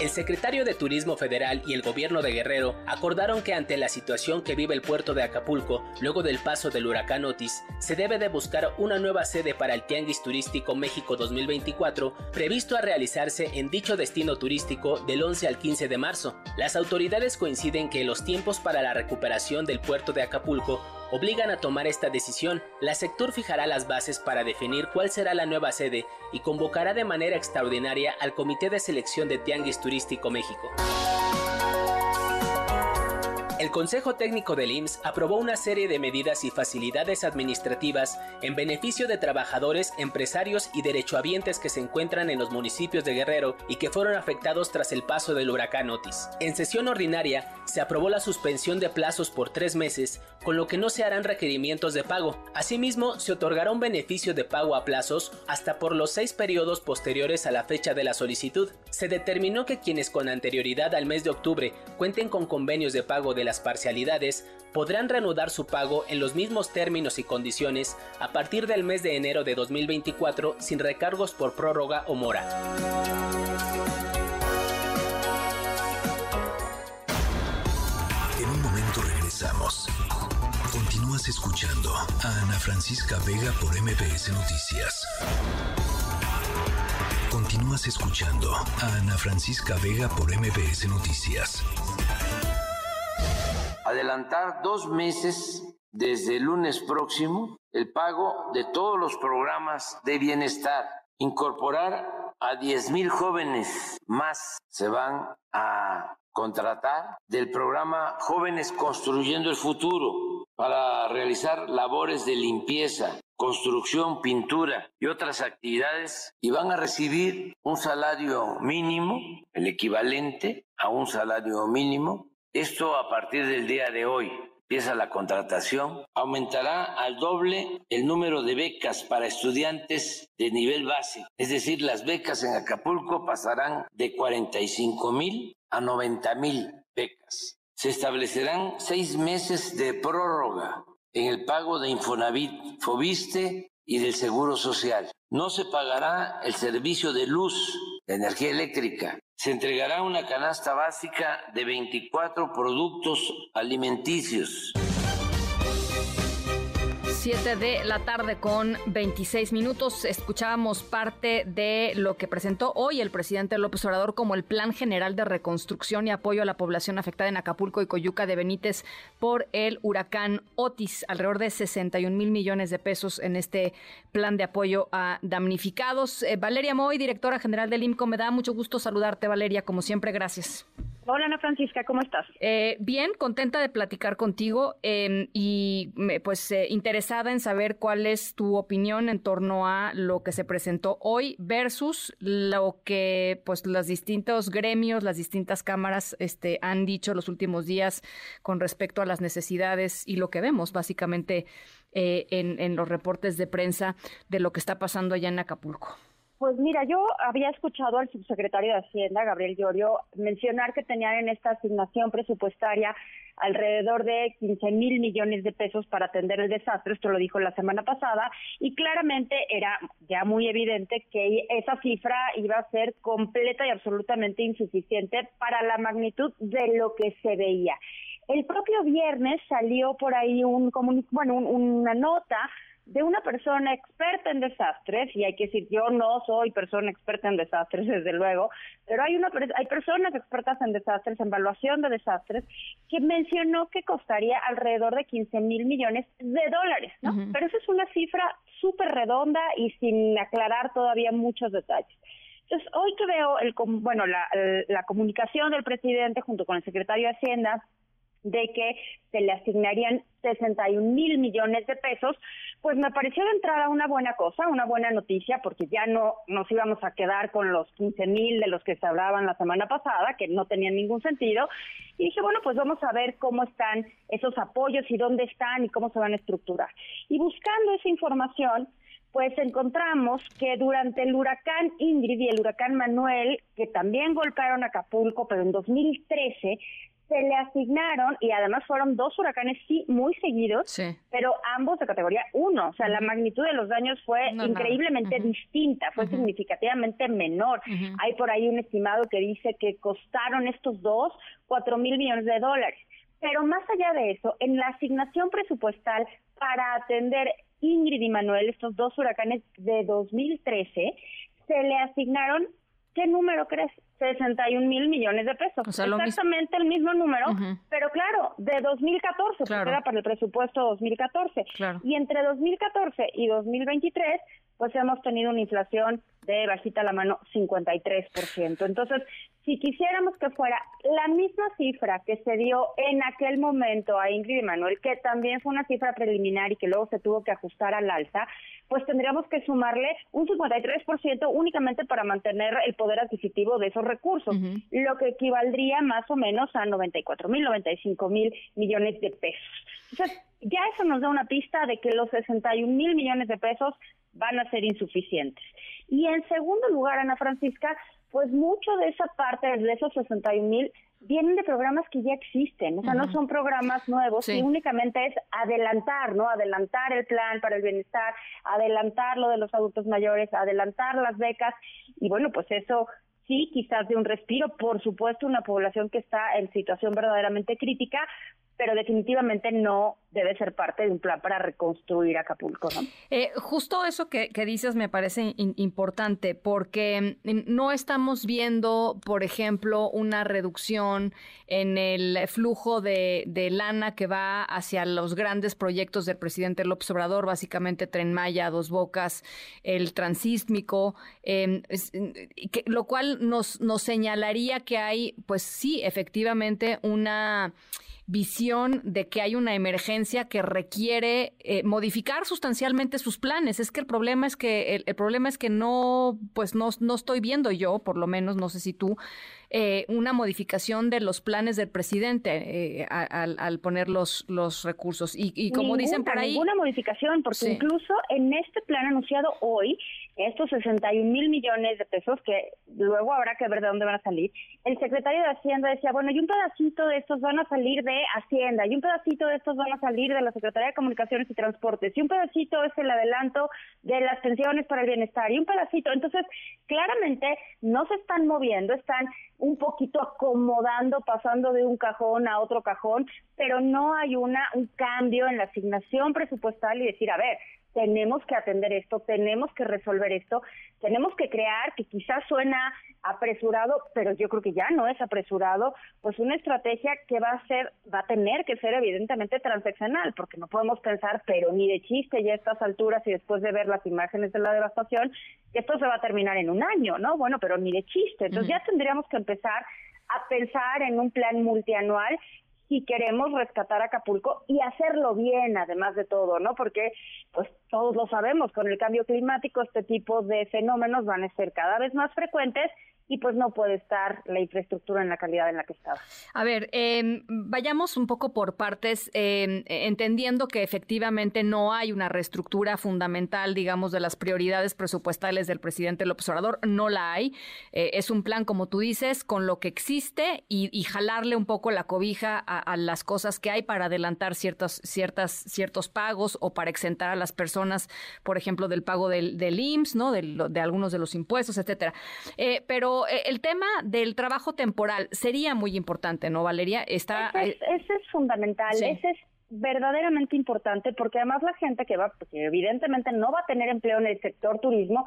El secretario de Turismo Federal y el gobierno de Guerrero acordaron que ante la situación que vive el puerto de Acapulco luego del paso del huracán Otis, se debe de buscar una nueva sede para el Tianguis Turístico México 2024, previsto a realizarse en dicho destino turístico del 11 al 15 de marzo. Las autoridades coinciden que los tiempos para la recuperación del puerto de Acapulco obligan a tomar esta decisión. La sector fijará las bases para definir cuál será la nueva sede y convocará de manera extraordinaria al Comité de Selección de Tianguis Turístico México. El Consejo Técnico del IMSS aprobó una serie de medidas y facilidades administrativas en beneficio de trabajadores, empresarios y derechohabientes que se encuentran en los municipios de Guerrero y que fueron afectados tras el paso del huracán Otis. En sesión ordinaria se aprobó la suspensión de plazos por tres meses, con lo que no se harán requerimientos de pago. Asimismo, se otorgará un beneficio de pago a plazos hasta por los seis periodos posteriores a la fecha de la solicitud. Se determinó que quienes con anterioridad al mes de octubre cuenten con convenios de pago de la las parcialidades podrán reanudar su pago en los mismos términos y condiciones a partir del mes de enero de 2024 sin recargos por prórroga o mora. En un momento regresamos. Continúas escuchando a Ana Francisca Vega por MPS Noticias. Continúas escuchando a Ana Francisca Vega por MPS Noticias adelantar dos meses desde el lunes próximo el pago de todos los programas de bienestar, incorporar a 10 mil jóvenes más se van a contratar del programa Jóvenes Construyendo el Futuro para realizar labores de limpieza, construcción, pintura y otras actividades y van a recibir un salario mínimo, el equivalente a un salario mínimo esto a partir del día de hoy. empieza la contratación, aumentará al doble el número de becas para estudiantes de nivel básico. Es decir, las becas en Acapulco pasarán de 45 mil a 90 mil becas. Se establecerán seis meses de prórroga en el pago de Infonavit, Fobiste y del Seguro Social. No se pagará el servicio de luz, de energía eléctrica, se entregará una canasta básica de 24 productos alimenticios. 7 de la tarde con 26 minutos. Escuchábamos parte de lo que presentó hoy el presidente López Obrador como el Plan General de Reconstrucción y Apoyo a la Población Afectada en Acapulco y Coyuca de Benítez por el huracán Otis. Alrededor de 61 mil millones de pesos en este plan de apoyo a damnificados. Eh, Valeria Moy, directora general del IMCO, me da mucho gusto saludarte, Valeria. Como siempre, gracias. Hola Ana Francisca, ¿cómo estás? Eh, bien, contenta de platicar contigo em, y pues eh, interesada en saber cuál es tu opinión en torno a lo que se presentó hoy versus lo que pues los distintos gremios, las distintas cámaras este, han dicho los últimos días con respecto a las necesidades y lo que vemos básicamente eh, en los reportes de prensa de lo que está pasando allá en Acapulco. Pues mira, yo había escuchado al subsecretario de Hacienda, Gabriel Llorio, mencionar que tenían en esta asignación presupuestaria alrededor de 15 mil millones de pesos para atender el desastre, esto lo dijo la semana pasada, y claramente era ya muy evidente que esa cifra iba a ser completa y absolutamente insuficiente para la magnitud de lo que se veía. El propio viernes salió por ahí un bueno, una nota de una persona experta en desastres, y hay que decir, yo no soy persona experta en desastres, desde luego, pero hay, una, hay personas expertas en desastres, en evaluación de desastres, que mencionó que costaría alrededor de 15 mil millones de dólares, ¿no? Pero esa es una cifra súper redonda y sin aclarar todavía muchos detalles. Entonces, hoy que veo el, bueno, la, la comunicación del presidente junto con el secretario de Hacienda, de que se le asignarían 61 mil millones de pesos, pues me pareció de entrada una buena cosa, una buena noticia, porque ya no nos íbamos a quedar con los 15 mil de los que se hablaban la semana pasada, que no tenían ningún sentido. Y dije, bueno, pues vamos a ver cómo están esos apoyos y dónde están y cómo se van a estructurar. Y buscando esa información, pues encontramos que durante el huracán Ingrid y el huracán Manuel, que también golpearon Acapulco, pero en 2013 se le asignaron, y además fueron dos huracanes, sí, muy seguidos, pero ambos de categoría 1. O sea, la magnitud de los daños fue increíblemente distinta, fue significativamente menor. Hay por ahí un estimado que dice que costaron estos dos cuatro mil millones de dólares. Pero más allá de eso, en la asignación presupuestal para atender Ingrid y Manuel, estos dos huracanes de 2013, se le asignaron, ¿qué número crees? 61 mil millones de pesos. Exactamente el mismo número, pero claro, de 2014, claro. porque era para el presupuesto 2014. Y entre 2014 y 2023, pues hemos tenido una inflación de bajita la mano 53%. Entonces, si quisiéramos que fuera la misma cifra que se dio en aquel momento a Ingrid y Manuel, que también fue una cifra preliminar y que luego se tuvo que ajustar al alza, pues tendríamos que sumarle un 53% únicamente para mantener el poder adquisitivo de esos recursos, lo que equivaldría más o menos a 94 mil, 95 mil millones de pesos. Entonces, ya eso nos da una pista de que los 61 mil millones de pesos van a ser insuficientes. Y en segundo lugar, Ana Francisca, pues mucho de esa parte, de esos 61 mil, vienen de programas que ya existen, o sea, no son programas nuevos y únicamente es adelantar, ¿no? Adelantar el plan para el bienestar, adelantar lo de los adultos mayores, adelantar las becas. Y bueno, pues eso sí, quizás de un respiro, por supuesto, una población que está en situación verdaderamente crítica, pero definitivamente no debe ser parte de un plan para reconstruir Acapulco. ¿no? Eh, justo eso que, dices me parece importante porque no estamos viendo, por ejemplo, una reducción en el flujo de, lana que va hacia los grandes proyectos del presidente López Obrador, básicamente Tren Maya, Dos Bocas, el transísmico, em, lo cual nos, nos señalaría que hay, pues sí, efectivamente, una visión de que hay una emergencia que requiere eh, modificar sustancialmente sus planes. Es que el problema es que el, problema es que no, pues no, no estoy viendo yo, por lo menos, no sé si tú, eh, una modificación de los planes del presidente eh, al, poner los, los recursos. Y, como dicen por ahí... Ninguna modificación, porque incluso en este plan anunciado hoy, estos 61 mil millones de pesos, que luego habrá que ver de dónde van a salir, el secretario de Hacienda decía, bueno, y un pedacito de estos van a salir de Hacienda, y un pedacito de estos van a salir de la Secretaría de Comunicaciones y Transportes, y un pedacito es el adelanto de las pensiones para el bienestar, y un pedacito. Entonces, claramente no se están moviendo, están un poquito acomodando, pasando de un cajón a otro cajón, pero no hay una un cambio en la asignación presupuestal y decir, a ver, tenemos que atender esto, tenemos que resolver esto, tenemos que crear, que quizás suena apresurado, pero yo creo que ya no es apresurado, pues una estrategia que va a ser, va a tener que ser evidentemente transaccional, porque no podemos pensar, pero ni de chiste ya a estas alturas y después de ver las imágenes de la devastación, que esto se va a terminar en un año, ¿no? Bueno, pero ni de chiste. Entonces ya tendríamos que empezar a pensar en un plan multianual si queremos rescatar Acapulco y hacerlo bien, además de todo, ¿no? Porque, pues todos lo sabemos, con el cambio climático este tipo de fenómenos van a ser cada vez más frecuentes y pues no puede estar la infraestructura en la calidad en la que estaba. A ver, em, vayamos un poco por partes, em, entendiendo que efectivamente no hay una reestructura fundamental, digamos, de las prioridades presupuestales del presidente López Obrador, no la hay. Eh, es un plan, como tú dices, con lo que existe y, jalarle un poco la cobija a, las cosas que hay para adelantar ciertos, ciertas, ciertos pagos o para exentar a las personas, por ejemplo, del pago del, IMSS, ¿no? De, de algunos de los impuestos, etcétera. Eh, pero eh, el tema del trabajo temporal sería muy importante, ¿no, Valeria? Está, ese, es, fundamental, ese es verdaderamente importante porque además la gente que va, que evidentemente no va a tener empleo en el sector turismo,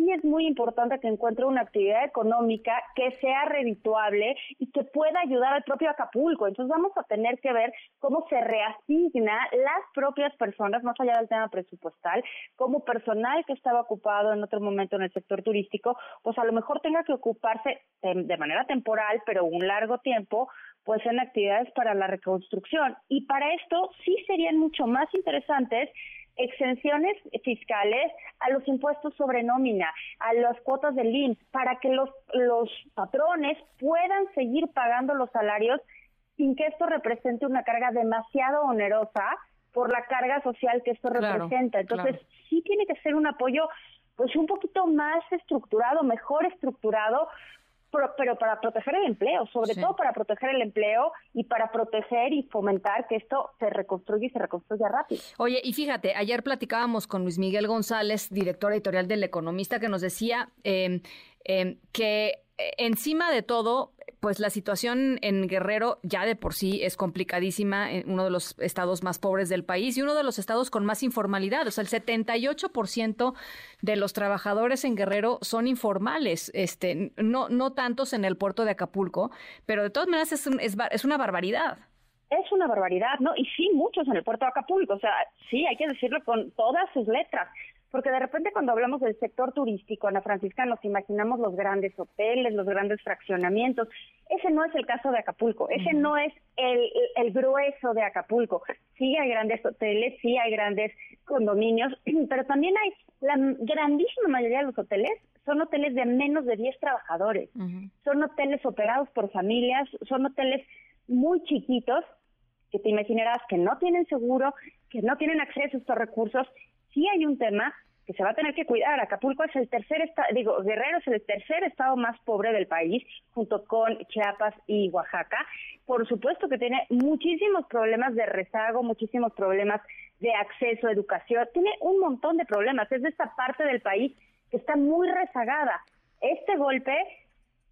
sí es muy importante que encuentre una actividad económica que sea redituable y que pueda ayudar al propio Acapulco. Entonces vamos a tener que ver cómo se reasigna las propias personas, más allá del tema presupuestal, como personal que estaba ocupado en otro momento en el sector turístico, pues a lo mejor tenga que ocuparse de, manera temporal, pero un largo tiempo, pues en actividades para la reconstrucción. Y para esto sí serían mucho más interesantes exenciones fiscales a los impuestos sobre nómina, a las cuotas del IMSS, para que los, los patrones puedan seguir pagando los salarios sin que esto represente una carga demasiado onerosa por la carga social que esto representa. Entonces, sí tiene que ser un apoyo pues un poquito más estructurado, mejor estructurado, pero para proteger el empleo, sobre todo para proteger el empleo y para proteger y fomentar que esto se reconstruya y se reconstruya rápido. Oye, y fíjate, ayer platicábamos con Luis Miguel González, director editorial del Economista, que nos decía eh, eh, que encima de todo, pues la situación en Guerrero ya de por sí es complicadísima, en uno de los estados más pobres del país y uno de los estados con más informalidad. O sea, el 78% de los trabajadores en Guerrero son informales, este, no, no tantos en el puerto de Acapulco, pero de todas maneras es, es, es una barbaridad es una barbaridad, ¿no? Y sí, muchos en el puerto de Acapulco, o sea, sí, hay que decirlo con todas sus letras porque de repente cuando hablamos del sector turístico, Ana Francisca, nos imaginamos los grandes hoteles, los grandes fraccionamientos. Ese no es el caso de Acapulco, ese no es el, el, grueso de Acapulco. Sí hay grandes hoteles, sí hay grandes condominios, pero también hay la grandísima mayoría de los hoteles son hoteles de menos de 10 trabajadores, son hoteles operados por familias, son hoteles muy chiquitos que te imaginarás que no tienen seguro, que no tienen acceso a estos recursos sí hay un tema que se va a tener que cuidar. Acapulco es el tercer estado, digo, Guerrero es el tercer estado más pobre del país, junto con Chiapas y Oaxaca. Por supuesto que tiene muchísimos problemas de rezago, muchísimos problemas de acceso a educación, tiene un montón de problemas. Es de esta parte del país que está muy rezagada. Este golpe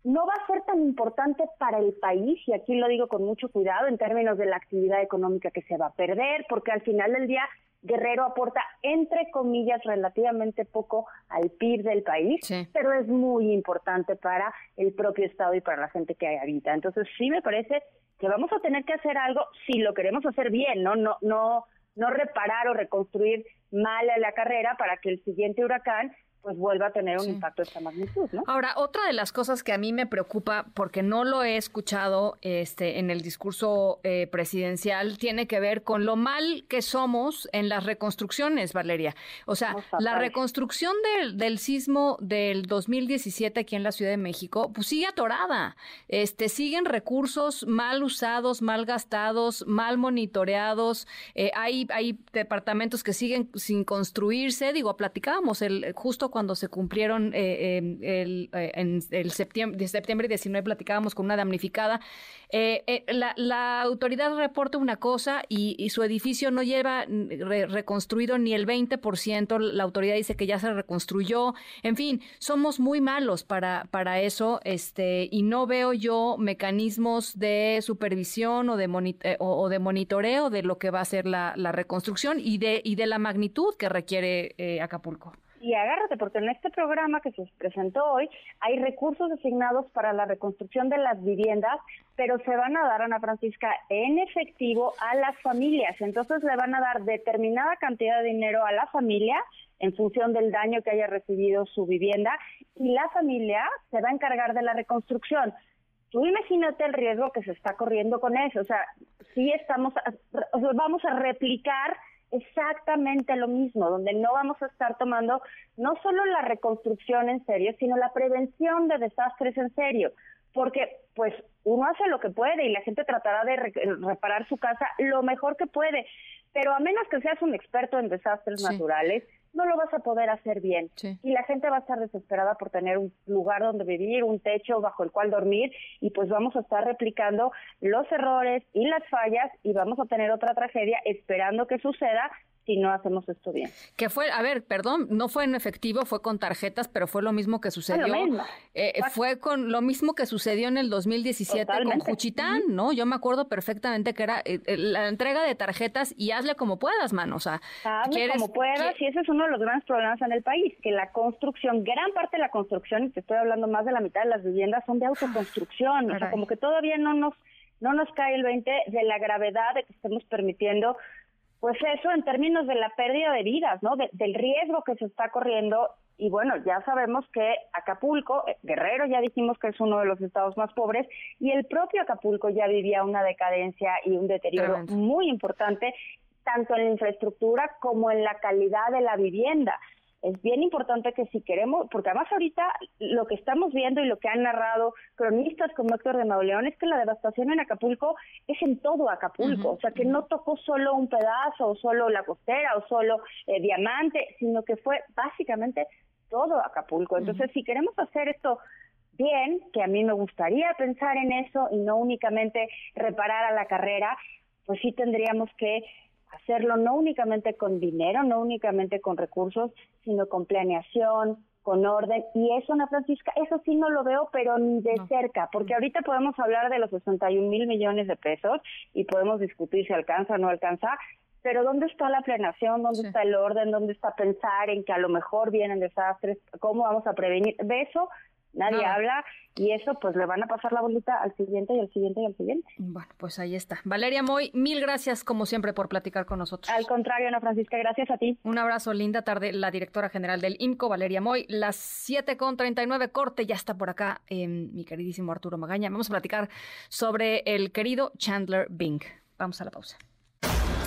no va a ser tan importante para el país, y aquí lo digo con mucho cuidado en términos de la actividad económica que se va a perder, porque al final del día Guerrero aporta, entre comillas, relativamente poco al PIB del país, pero es muy importante para el propio Estado y para la gente que habita. Entonces, sí me parece que vamos a tener que hacer algo si lo queremos hacer bien, ¿no? No, no, no reparar o reconstruir mal la carrera para que el siguiente huracán pues vuelva a tener un impacto de esta magnitud, ¿no? Ahora, otra de las cosas que a mí me preocupa, porque no lo he escuchado este, en el discurso eh, presidencial, tiene que ver con lo mal que somos en las reconstrucciones, Valeria. O sea, la reconstrucción del, del, sismo del 2017 aquí en la Ciudad de México, pues sigue atorada. Este, siguen recursos mal usados, mal gastados, mal monitoreados. Eh, hay, hay departamentos que siguen sin construirse. Digo, platicábamos el justo cuando se cumplieron eh, em, el, eh, en el septiembre, de septiembre 19 platicábamos con una damnificada. Eh, la, autoridad reporta una cosa y, su edificio no lleva reconstruido ni el 20%, la autoridad dice que ya se reconstruyó. En fin, somos muy malos para, para eso este, y no veo yo mecanismos de supervisión o de, o, de monitoreo de lo que va a ser la, la reconstrucción y de, y de la magnitud que requiere Acapulco y agárrate, porque en este programa que se presentó hoy hay recursos asignados para la reconstrucción de las viviendas, pero se van a dar, Ana Francisca, en efectivo a las familias. Entonces le van a dar determinada cantidad de dinero a la familia en función del daño que haya recibido su vivienda y la familia se va a encargar de la reconstrucción. Tú imagínate el riesgo que se está corriendo con eso. O sea, sí estamos, vamos a replicar exactamente lo mismo, donde no vamos a estar tomando no solo la reconstrucción en serio, sino la prevención de desastres en serio, porque pues uno hace lo que puede y la gente tratará de reparar su casa lo mejor que puede, pero a menos que seas un experto en desastres naturales, no lo vas a poder hacer bien. Y la gente va a estar desesperada por tener un lugar donde vivir, un techo bajo el cual dormir, y pues vamos a estar replicando los errores y las fallas y vamos a tener otra tragedia esperando que suceda si no hacemos esto bien. Que fue, a ver, perdón, no fue en efectivo, fue con tarjetas, pero fue lo mismo que sucedió. Eh, fue con lo mismo que sucedió en el 2017 con Juchitán, ¿no? Yo me acuerdo perfectamente que era eh, eh, la entrega de tarjetas y hazle como puedas, mano. O sea, hazle como puedas, y ese es uno de los grandes problemas en el país, que la construcción, gran parte de la construcción, y te estoy hablando más de la mitad de las viviendas, son de autoconstrucción. O sea, como que todavía no nos no nos cae el 20 de la gravedad de que estemos permitiendo pues eso en términos de la pérdida de vidas, ¿no? del riesgo que se está corriendo. Y bueno, ya sabemos que Acapulco, eh, Guerrero ya dijimos que es uno de los estados más pobres, y el propio Acapulco ya vivía una decadencia y un deterioro muy importante, tanto en la infraestructura como en la calidad de la vivienda es bien importante que si queremos, porque además ahorita lo que estamos viendo y lo que han narrado cronistas como Héctor de Mauleón es que la devastación en Acapulco es en todo Acapulco, o sea que no tocó solo un pedazo o solo la costera o solo eh, Diamante, sino que fue básicamente todo Acapulco. Entonces, si queremos hacer esto bien, que a mí me gustaría pensar en eso y no únicamente reparar a la carrera, pues sí tendríamos que hacerlo no únicamente con dinero, no únicamente con recursos, sino con planeación, con orden. Y eso, Ana Francisca, eso sí no lo veo, pero ni de cerca, porque ahorita podemos hablar de los 61 mil millones de pesos y podemos discutir si alcanza o no alcanza, pero ¿dónde está la planeación? ¿Dónde está el orden? ¿Dónde está pensar en que a lo mejor vienen desastres? ¿Cómo vamos a prevenir? De eso nadie habla y eso pues le van a pasar la bolita al siguiente y al siguiente y al siguiente. Bueno, pues ahí está. Valeria Moy, mil gracias como siempre por platicar con nosotros. Al contrario, Ana Francisca, gracias a ti. Un abrazo, linda tarde, la directora general del IMCO, Valeria Moy. Las 7 con 39 corte, ya está por acá em, mi queridísimo Arturo Magaña. Vamos a platicar sobre el querido Chandler Bing. Vamos a la pausa.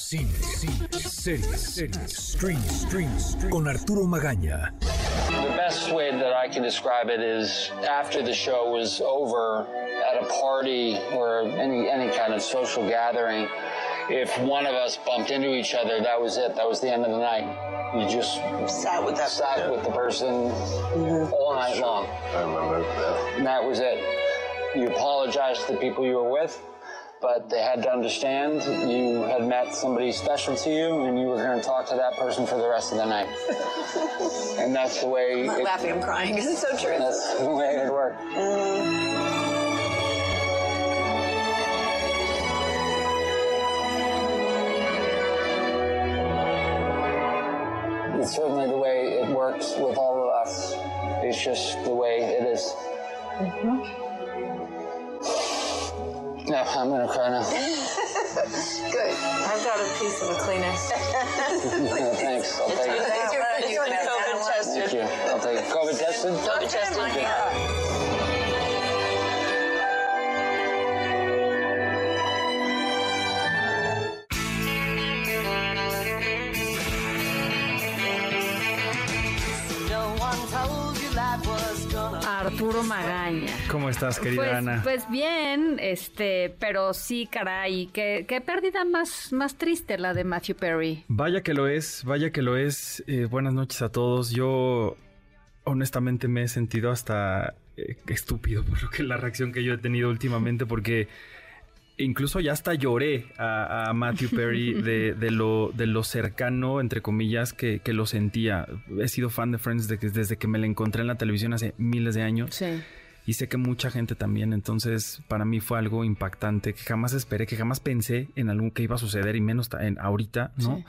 Cine, series, series, stream, stream, con Arturo Magaña. The best way that I can describe it is after the show was over at a party or any any kind of social gathering, if one of us bumped into each other, that was it. That was the end of the night. You just sat with that sat yeah. with the person mm-hmm. all night sure. long. I remember that. And that was it. You apologized to the people you were with but they had to understand you had met somebody special to you and you were going to talk to that person for the rest of the night. and that's the way. I'm it, laughing, I'm crying because it's so true. That's the way it worked. It's certainly the way it works with all of us. It's just the way it is. Mm-hmm. Yeah, I'm gonna cry now. Good. I've got a piece of a Kleenex. Yeah, thanks. I'll take it. Thank you. Thank you. I'll take it. COVID tested? COVID tested, Arturo Magaña. ¿Cómo estás, querida Pues, Ana? pues bien, este, pero sí, caray, qué, qué pérdida más, más triste la de Matthew Perry. Vaya que lo es, vaya que lo es. Eh, buenas noches a todos. Yo honestamente me he sentido hasta eh, estúpido por lo que la reacción que yo he tenido últimamente porque incluso ya hasta lloré a, a Matthew Perry de, de lo, de lo cercano, entre comillas, que, que lo sentía. He sido fan de Friends de que- desde que me la encontré en la televisión hace miles de años. Sí. Y sé que mucha gente también, entonces para mí fue algo impactante que jamás esperé, que jamás pensé en algo que iba a suceder y menos en ahorita, ¿no? Sí.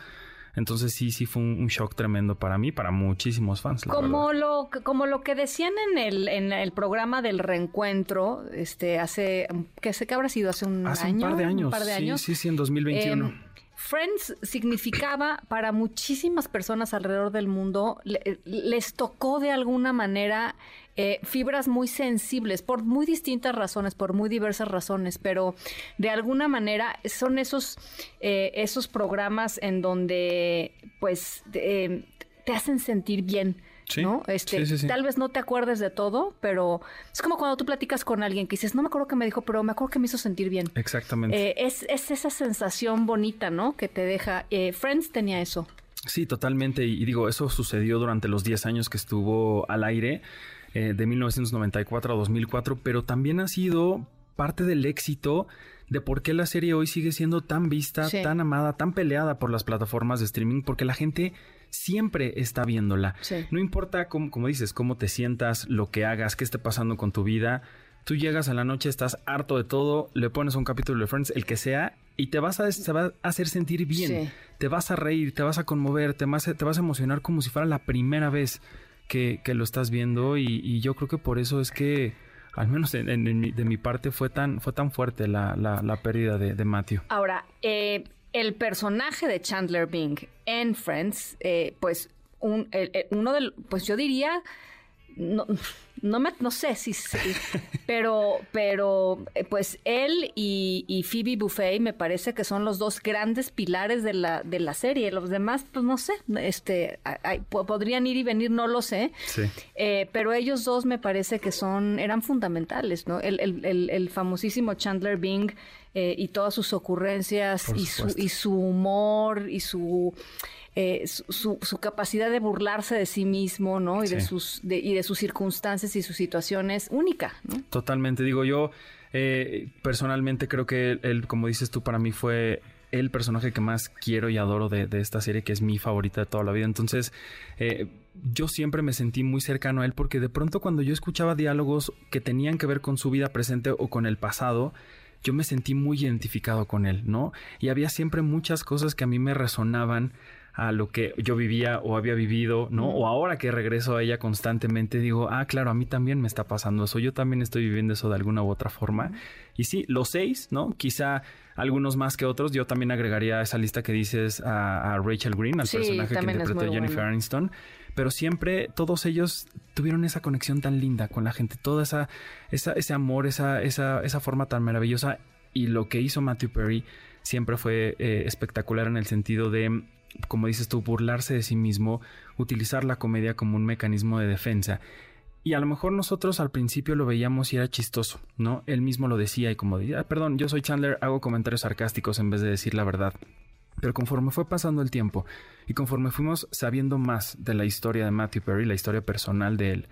Entonces sí, sí fue un, un shock tremendo para mí, para muchísimos fans. la verdad. Como lo, que- como lo que decían en el, en el programa del reencuentro, este, hace, que sé que habrá sido hace un Hace año. un par de años. Un par de sí, años. sí, sí, en 2021. Em, Friends significaba para muchísimas personas alrededor del mundo, le- les tocó de alguna manera eh, fibras muy sensibles por muy distintas razones, por muy diversas razones, pero de alguna manera son esos, eh, esos programas en donde pues eh, te hacen sentir bien. Sí, ¿no? Este, sí, sí, sí. Tal vez no te acuerdes de todo, pero es como cuando tú platicas con alguien que dices, no me acuerdo qué me dijo, pero me acuerdo que me hizo sentir bien. Exactamente. Eh, es, es esa sensación bonita, ¿no? Que te deja. eh, Friends tenía eso. Sí, totalmente. Y, y digo, eso sucedió durante los 10 años que estuvo al aire, eh, de 1994 a 2004, pero también ha sido parte del éxito de por qué la serie hoy sigue siendo tan vista, tan amada, tan peleada por las plataformas de streaming, porque la gente siempre está viéndola. Sí. No importa, cómo, como dices, cómo te sientas, lo que hagas, qué esté pasando con tu vida. Tú llegas a la noche, estás harto de todo, le pones un capítulo de Friends, el que sea, y te vas a, te va a hacer sentir bien. Sí. Te vas a reír, te vas a conmover, te vas a, te vas a emocionar como si fuera la primera vez que, que lo estás viendo. Y, y yo creo que por eso es que, al menos en- en- en mi- de mi parte, fue tan, fue tan fuerte la, la- la pérdida de, de Matthew. Ahora, eh, el personaje de Chandler Bing en Friends, eh, pues un, el- el- uno del, pues yo diría, no, no, me, no sé si, sí, pero, pero eh, pues él y, y Phoebe Buffet me parece que son los dos grandes pilares de la, de la serie. Los demás, pues no sé, este, podrían ir y venir, no lo sé. Sí. Eh, pero ellos dos me parece que son, eran fundamentales, ¿no? El, el- el- el famosísimo Chandler Bing eh, y todas sus ocurrencias y su, y su humor y su, eh, su, capacidad de burlarse de sí mismo, ¿no? Y de sus de, y de sus circunstancias y sus situaciones única, ¿no? Totalmente, digo yo, eh, personalmente creo que él, como dices tú, para mí fue el personaje que más quiero y adoro de, de esta serie, que es mi favorita de toda la vida. Entonces, eh, yo siempre me sentí muy cercano a él porque de pronto cuando yo escuchaba diálogos que tenían que ver con su vida presente o con el pasado, yo me sentí muy identificado con él, ¿no? Y había siempre muchas cosas que a mí me resonaban a lo que yo vivía o había vivido, ¿no? O ahora que regreso a ella constantemente digo, ah, claro, a mí también me está pasando eso, yo también estoy viviendo eso de alguna u otra forma. Y sí, los seis, ¿no? Quizá algunos más que otros, yo también agregaría a esa lista que dices a, a Rachel Green, al Sí, personaje que interpretó Jennifer bueno. Aniston, pero siempre todos ellos tuvieron esa conexión tan linda con la gente, esa, esa ese amor, esa, esa, esa forma tan maravillosa. Y lo que hizo Matthew Perry siempre fue eh, espectacular en el sentido de, como dices tú, burlarse de sí mismo, utilizar la comedia como un mecanismo de defensa. Y a lo mejor nosotros al principio lo veíamos y era chistoso, ¿no? Él mismo lo decía y como decía, "Ah, perdón, yo soy Chandler, hago comentarios sarcásticos en vez de decir la verdad. Pero conforme fue pasando el tiempo y conforme fuimos sabiendo más de la historia de Matthew Perry, la historia personal de él,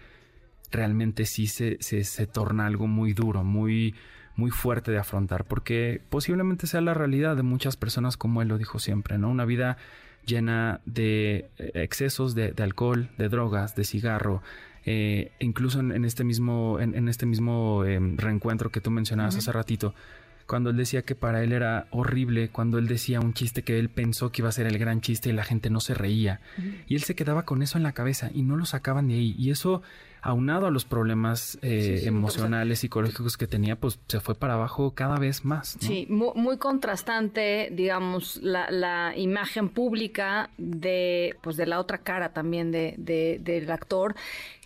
realmente sí se, se, se torna algo muy duro, muy, muy fuerte de afrontar, porque posiblemente sea la realidad de muchas personas como él lo dijo siempre, ¿no? Una vida llena de eh, excesos de, de alcohol, de drogas, de cigarro, eh, incluso en, en este mismo, en, en este mismo eh, reencuentro que tú mencionabas hace ratito, cuando él decía que para él era horrible, cuando él decía un chiste que él pensó que iba a ser el gran chiste y la gente no se reía. Y él se quedaba con eso en la cabeza y no lo sacaban de ahí. Y eso aunado a los problemas eh, emocionales, psicológicos que tenía, pues se fue para abajo cada vez más. Sí, muy, contrastante, digamos, la, imagen pública de, pues, de la otra cara también de, del actor.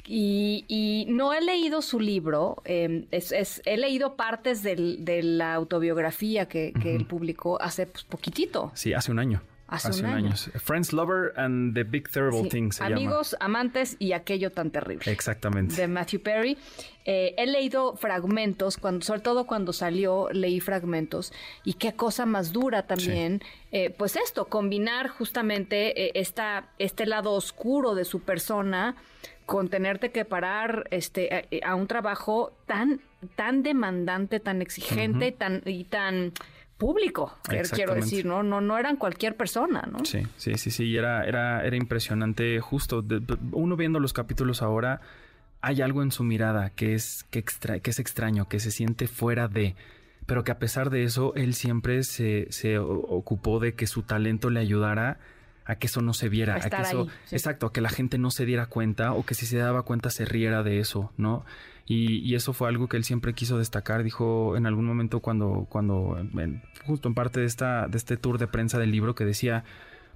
Y, no he leído su libro, em, es, he leído partes de la autobiografía que, él publicó hace pues, poquitito. Sí, hace un año. Hace, un, año. Friends, Lover and the Big Terrible Things. Amigos, amantes y aquello tan terrible. Exactamente. De Matthew Perry. Eh, he leído fragmentos, cuando, sobre todo cuando salió, leí fragmentos. Y qué cosa más dura también. Eh, pues esto, combinar justamente eh, esta, este lado oscuro de su persona con tenerte que parar este, a, un trabajo tan, tan demandante, tan exigente tan, y tan público, quiero decir, ¿no? No, no eran cualquier persona, ¿no? Sí, sí, sí, sí, era, era, era impresionante justo. uno viendo los capítulos ahora, hay algo en su mirada que es, que, extra, que es extraño, que se siente fuera de, pero que a pesar de eso, él siempre se, se ocupó de que su talento le ayudara a que eso no se viera, a, que eso, exacto, a que la gente no se diera cuenta o que si se daba cuenta se riera de eso, ¿no? Y, eso fue algo que él siempre quiso destacar. Dijo en algún momento cuando, cuando justo en parte de, esta, de este tour de prensa del libro que decía,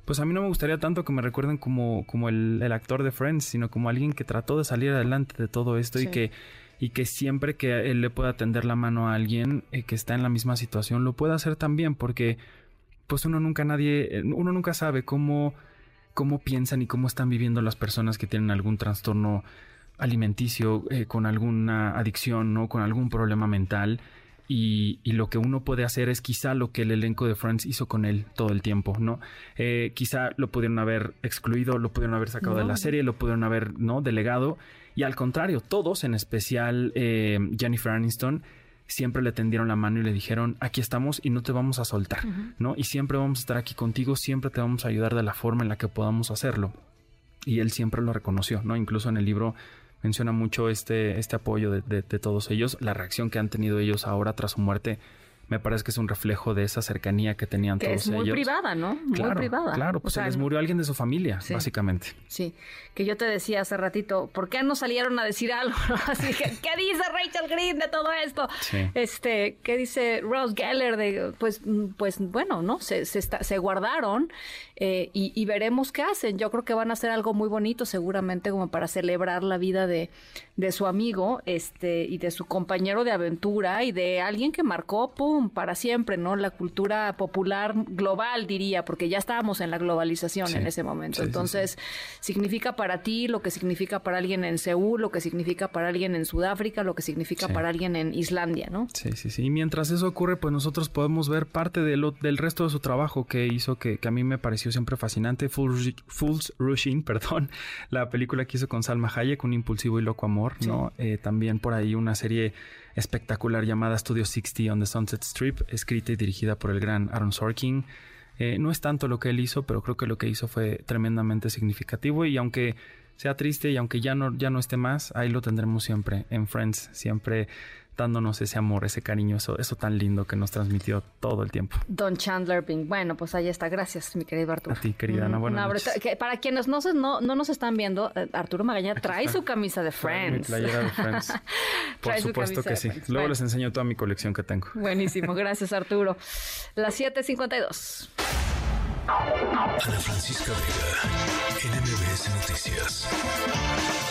pues a mí no me gustaría tanto que me recuerden como, como el, actor de Friends, sino como alguien que trató de salir adelante de todo esto y que y que siempre que él le pueda tender la mano a alguien eh, que está en la misma situación lo pueda hacer también porque pues uno nunca nadie uno nunca sabe cómo cómo piensan y cómo están viviendo las personas que tienen algún trastorno alimenticio, eh, con alguna adicción, ¿no? Con algún problema mental. Y, lo que uno puede hacer es quizá lo que el elenco de Friends hizo con él todo el tiempo, ¿no? Eh, quizá lo pudieron haber excluido, lo pudieron haber sacado de la serie, lo pudieron haber, ¿no? Delegado. Y al contrario, todos, en especial eh, Jennifer Aniston, siempre le tendieron la mano y le dijeron, aquí estamos y no te vamos a soltar, ¿no? Y siempre vamos a estar aquí contigo, siempre te vamos a ayudar de la forma en la que podamos hacerlo. Y él siempre lo reconoció, ¿no? Incluso en el libro menciona mucho este, este apoyo de, de, todos ellos, la reacción que han tenido ellos ahora tras su muerte me parece que es un reflejo de esa cercanía que tenían que todos es muy privada, ¿no? Muy privada. Claro, pues se les murió alguien de su familia, básicamente. Sí, que yo te decía hace ratito, ¿por qué no salieron a decir algo? Así que, ¿qué dice Rachel Green de todo esto? Este, ¿qué dice Rose Geller de, pues, pues bueno, ¿no? Se, se, se guardaron eh, y, veremos qué hacen. Yo creo que van a hacer algo muy bonito, seguramente, como para celebrar la vida de, de su amigo, este, y de su compañero de aventura y de alguien que marcó, pum, para siempre, ¿no? La cultura popular global, diría, porque ya estábamos en la globalización en ese momento. Entonces, significa para ti lo que significa para alguien en Seúl, lo que significa para alguien en Sudáfrica, lo que significa para alguien en Islandia, ¿no? Sí, sí, sí. Y mientras eso ocurre, pues nosotros podemos ver parte de lo, del resto de su trabajo que hizo, que, a mí me pareció siempre fascinante. Fools, Rushing, perdón, la película que hizo con Salma Hayek, Un impulsivo y loco amor, ¿no? Eh, también por ahí una serie espectacular llamada Studio 60 on the Sunset Strip, escrita y dirigida por el gran Aaron Sorkin. Eh, no es tanto lo que él hizo, pero creo que lo que hizo fue tremendamente significativo y aunque sea triste y aunque ya no, ya no esté más, ahí lo tendremos siempre en Friends, siempre dándonos ese amor, ese cariño, eso, eso tan lindo que nos transmitió todo el tiempo. Don Chandler Bing. Bueno, pues ahí está. Gracias, mi querido Arturo. A ti, querida Ana. Buenas noches. Para quienes no, no, no nos están viendo, eh, Arturo Magaña trae su camisa de Friends. La de Friends. Por supuesto que sí. Luego les enseño toda mi colección que tengo. Buenísimo. Gracias, Arturo. Las 7.52. Ana Francisca Vega, NMBS Noticias.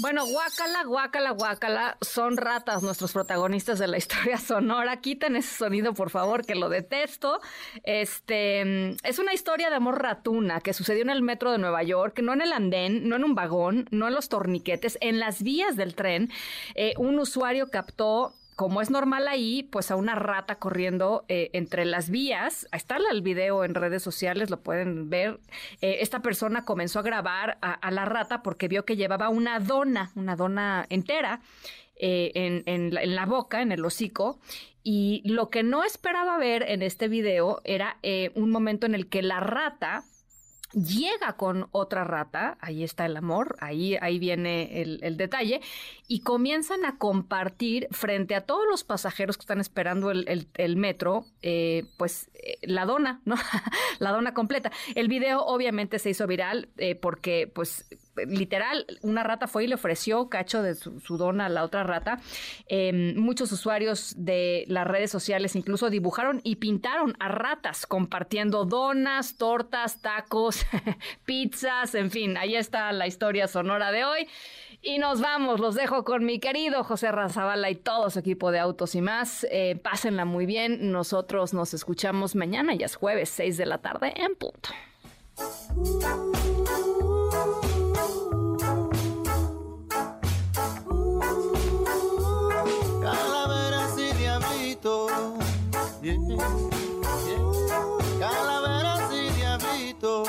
Bueno, guácala, guácala, guácala, son ratas nuestros protagonistas de la historia sonora. Quiten ese sonido, por favor, que lo detesto. Este es una historia de amor ratuna que sucedió en el metro de Nueva York, no en el andén, no en un vagón, no en los torniquetes, en las vías del tren. Eh, un usuario captó como es normal ahí, pues a una rata corriendo eh, entre las vías. Ahí está el video en redes sociales, lo pueden ver. Eh, esta persona comenzó a grabar a, la rata porque vio que llevaba una dona, una dona entera. Eh, en, en, la boca, en el hocico, y lo que no esperaba ver en este video era un momento en el que la rata llega con otra rata, ahí está el amor, ahí, ahí viene el, detalle, y comienzan a compartir frente a todos los pasajeros que están esperando el, metro, eh, pues eh, la dona, ¿no? la dona completa. El video obviamente se hizo viral eh, porque, pues, literal, una rata fue y le ofreció cacho de su, dona a la otra rata. Em, muchos usuarios de las redes sociales incluso dibujaron y pintaron a ratas compartiendo donas, tortas, tacos, pizzas, en fin, ahí está la historia sonora de hoy. Y nos vamos, los dejo con mi querido José Razabala y todo su equipo de autos y más. Eh, pásenla muy bien. Nosotros nos escuchamos mañana, ya es jueves, 6 de la tarde en punto. Calaveras y diablitos. Calaveras y diablitos.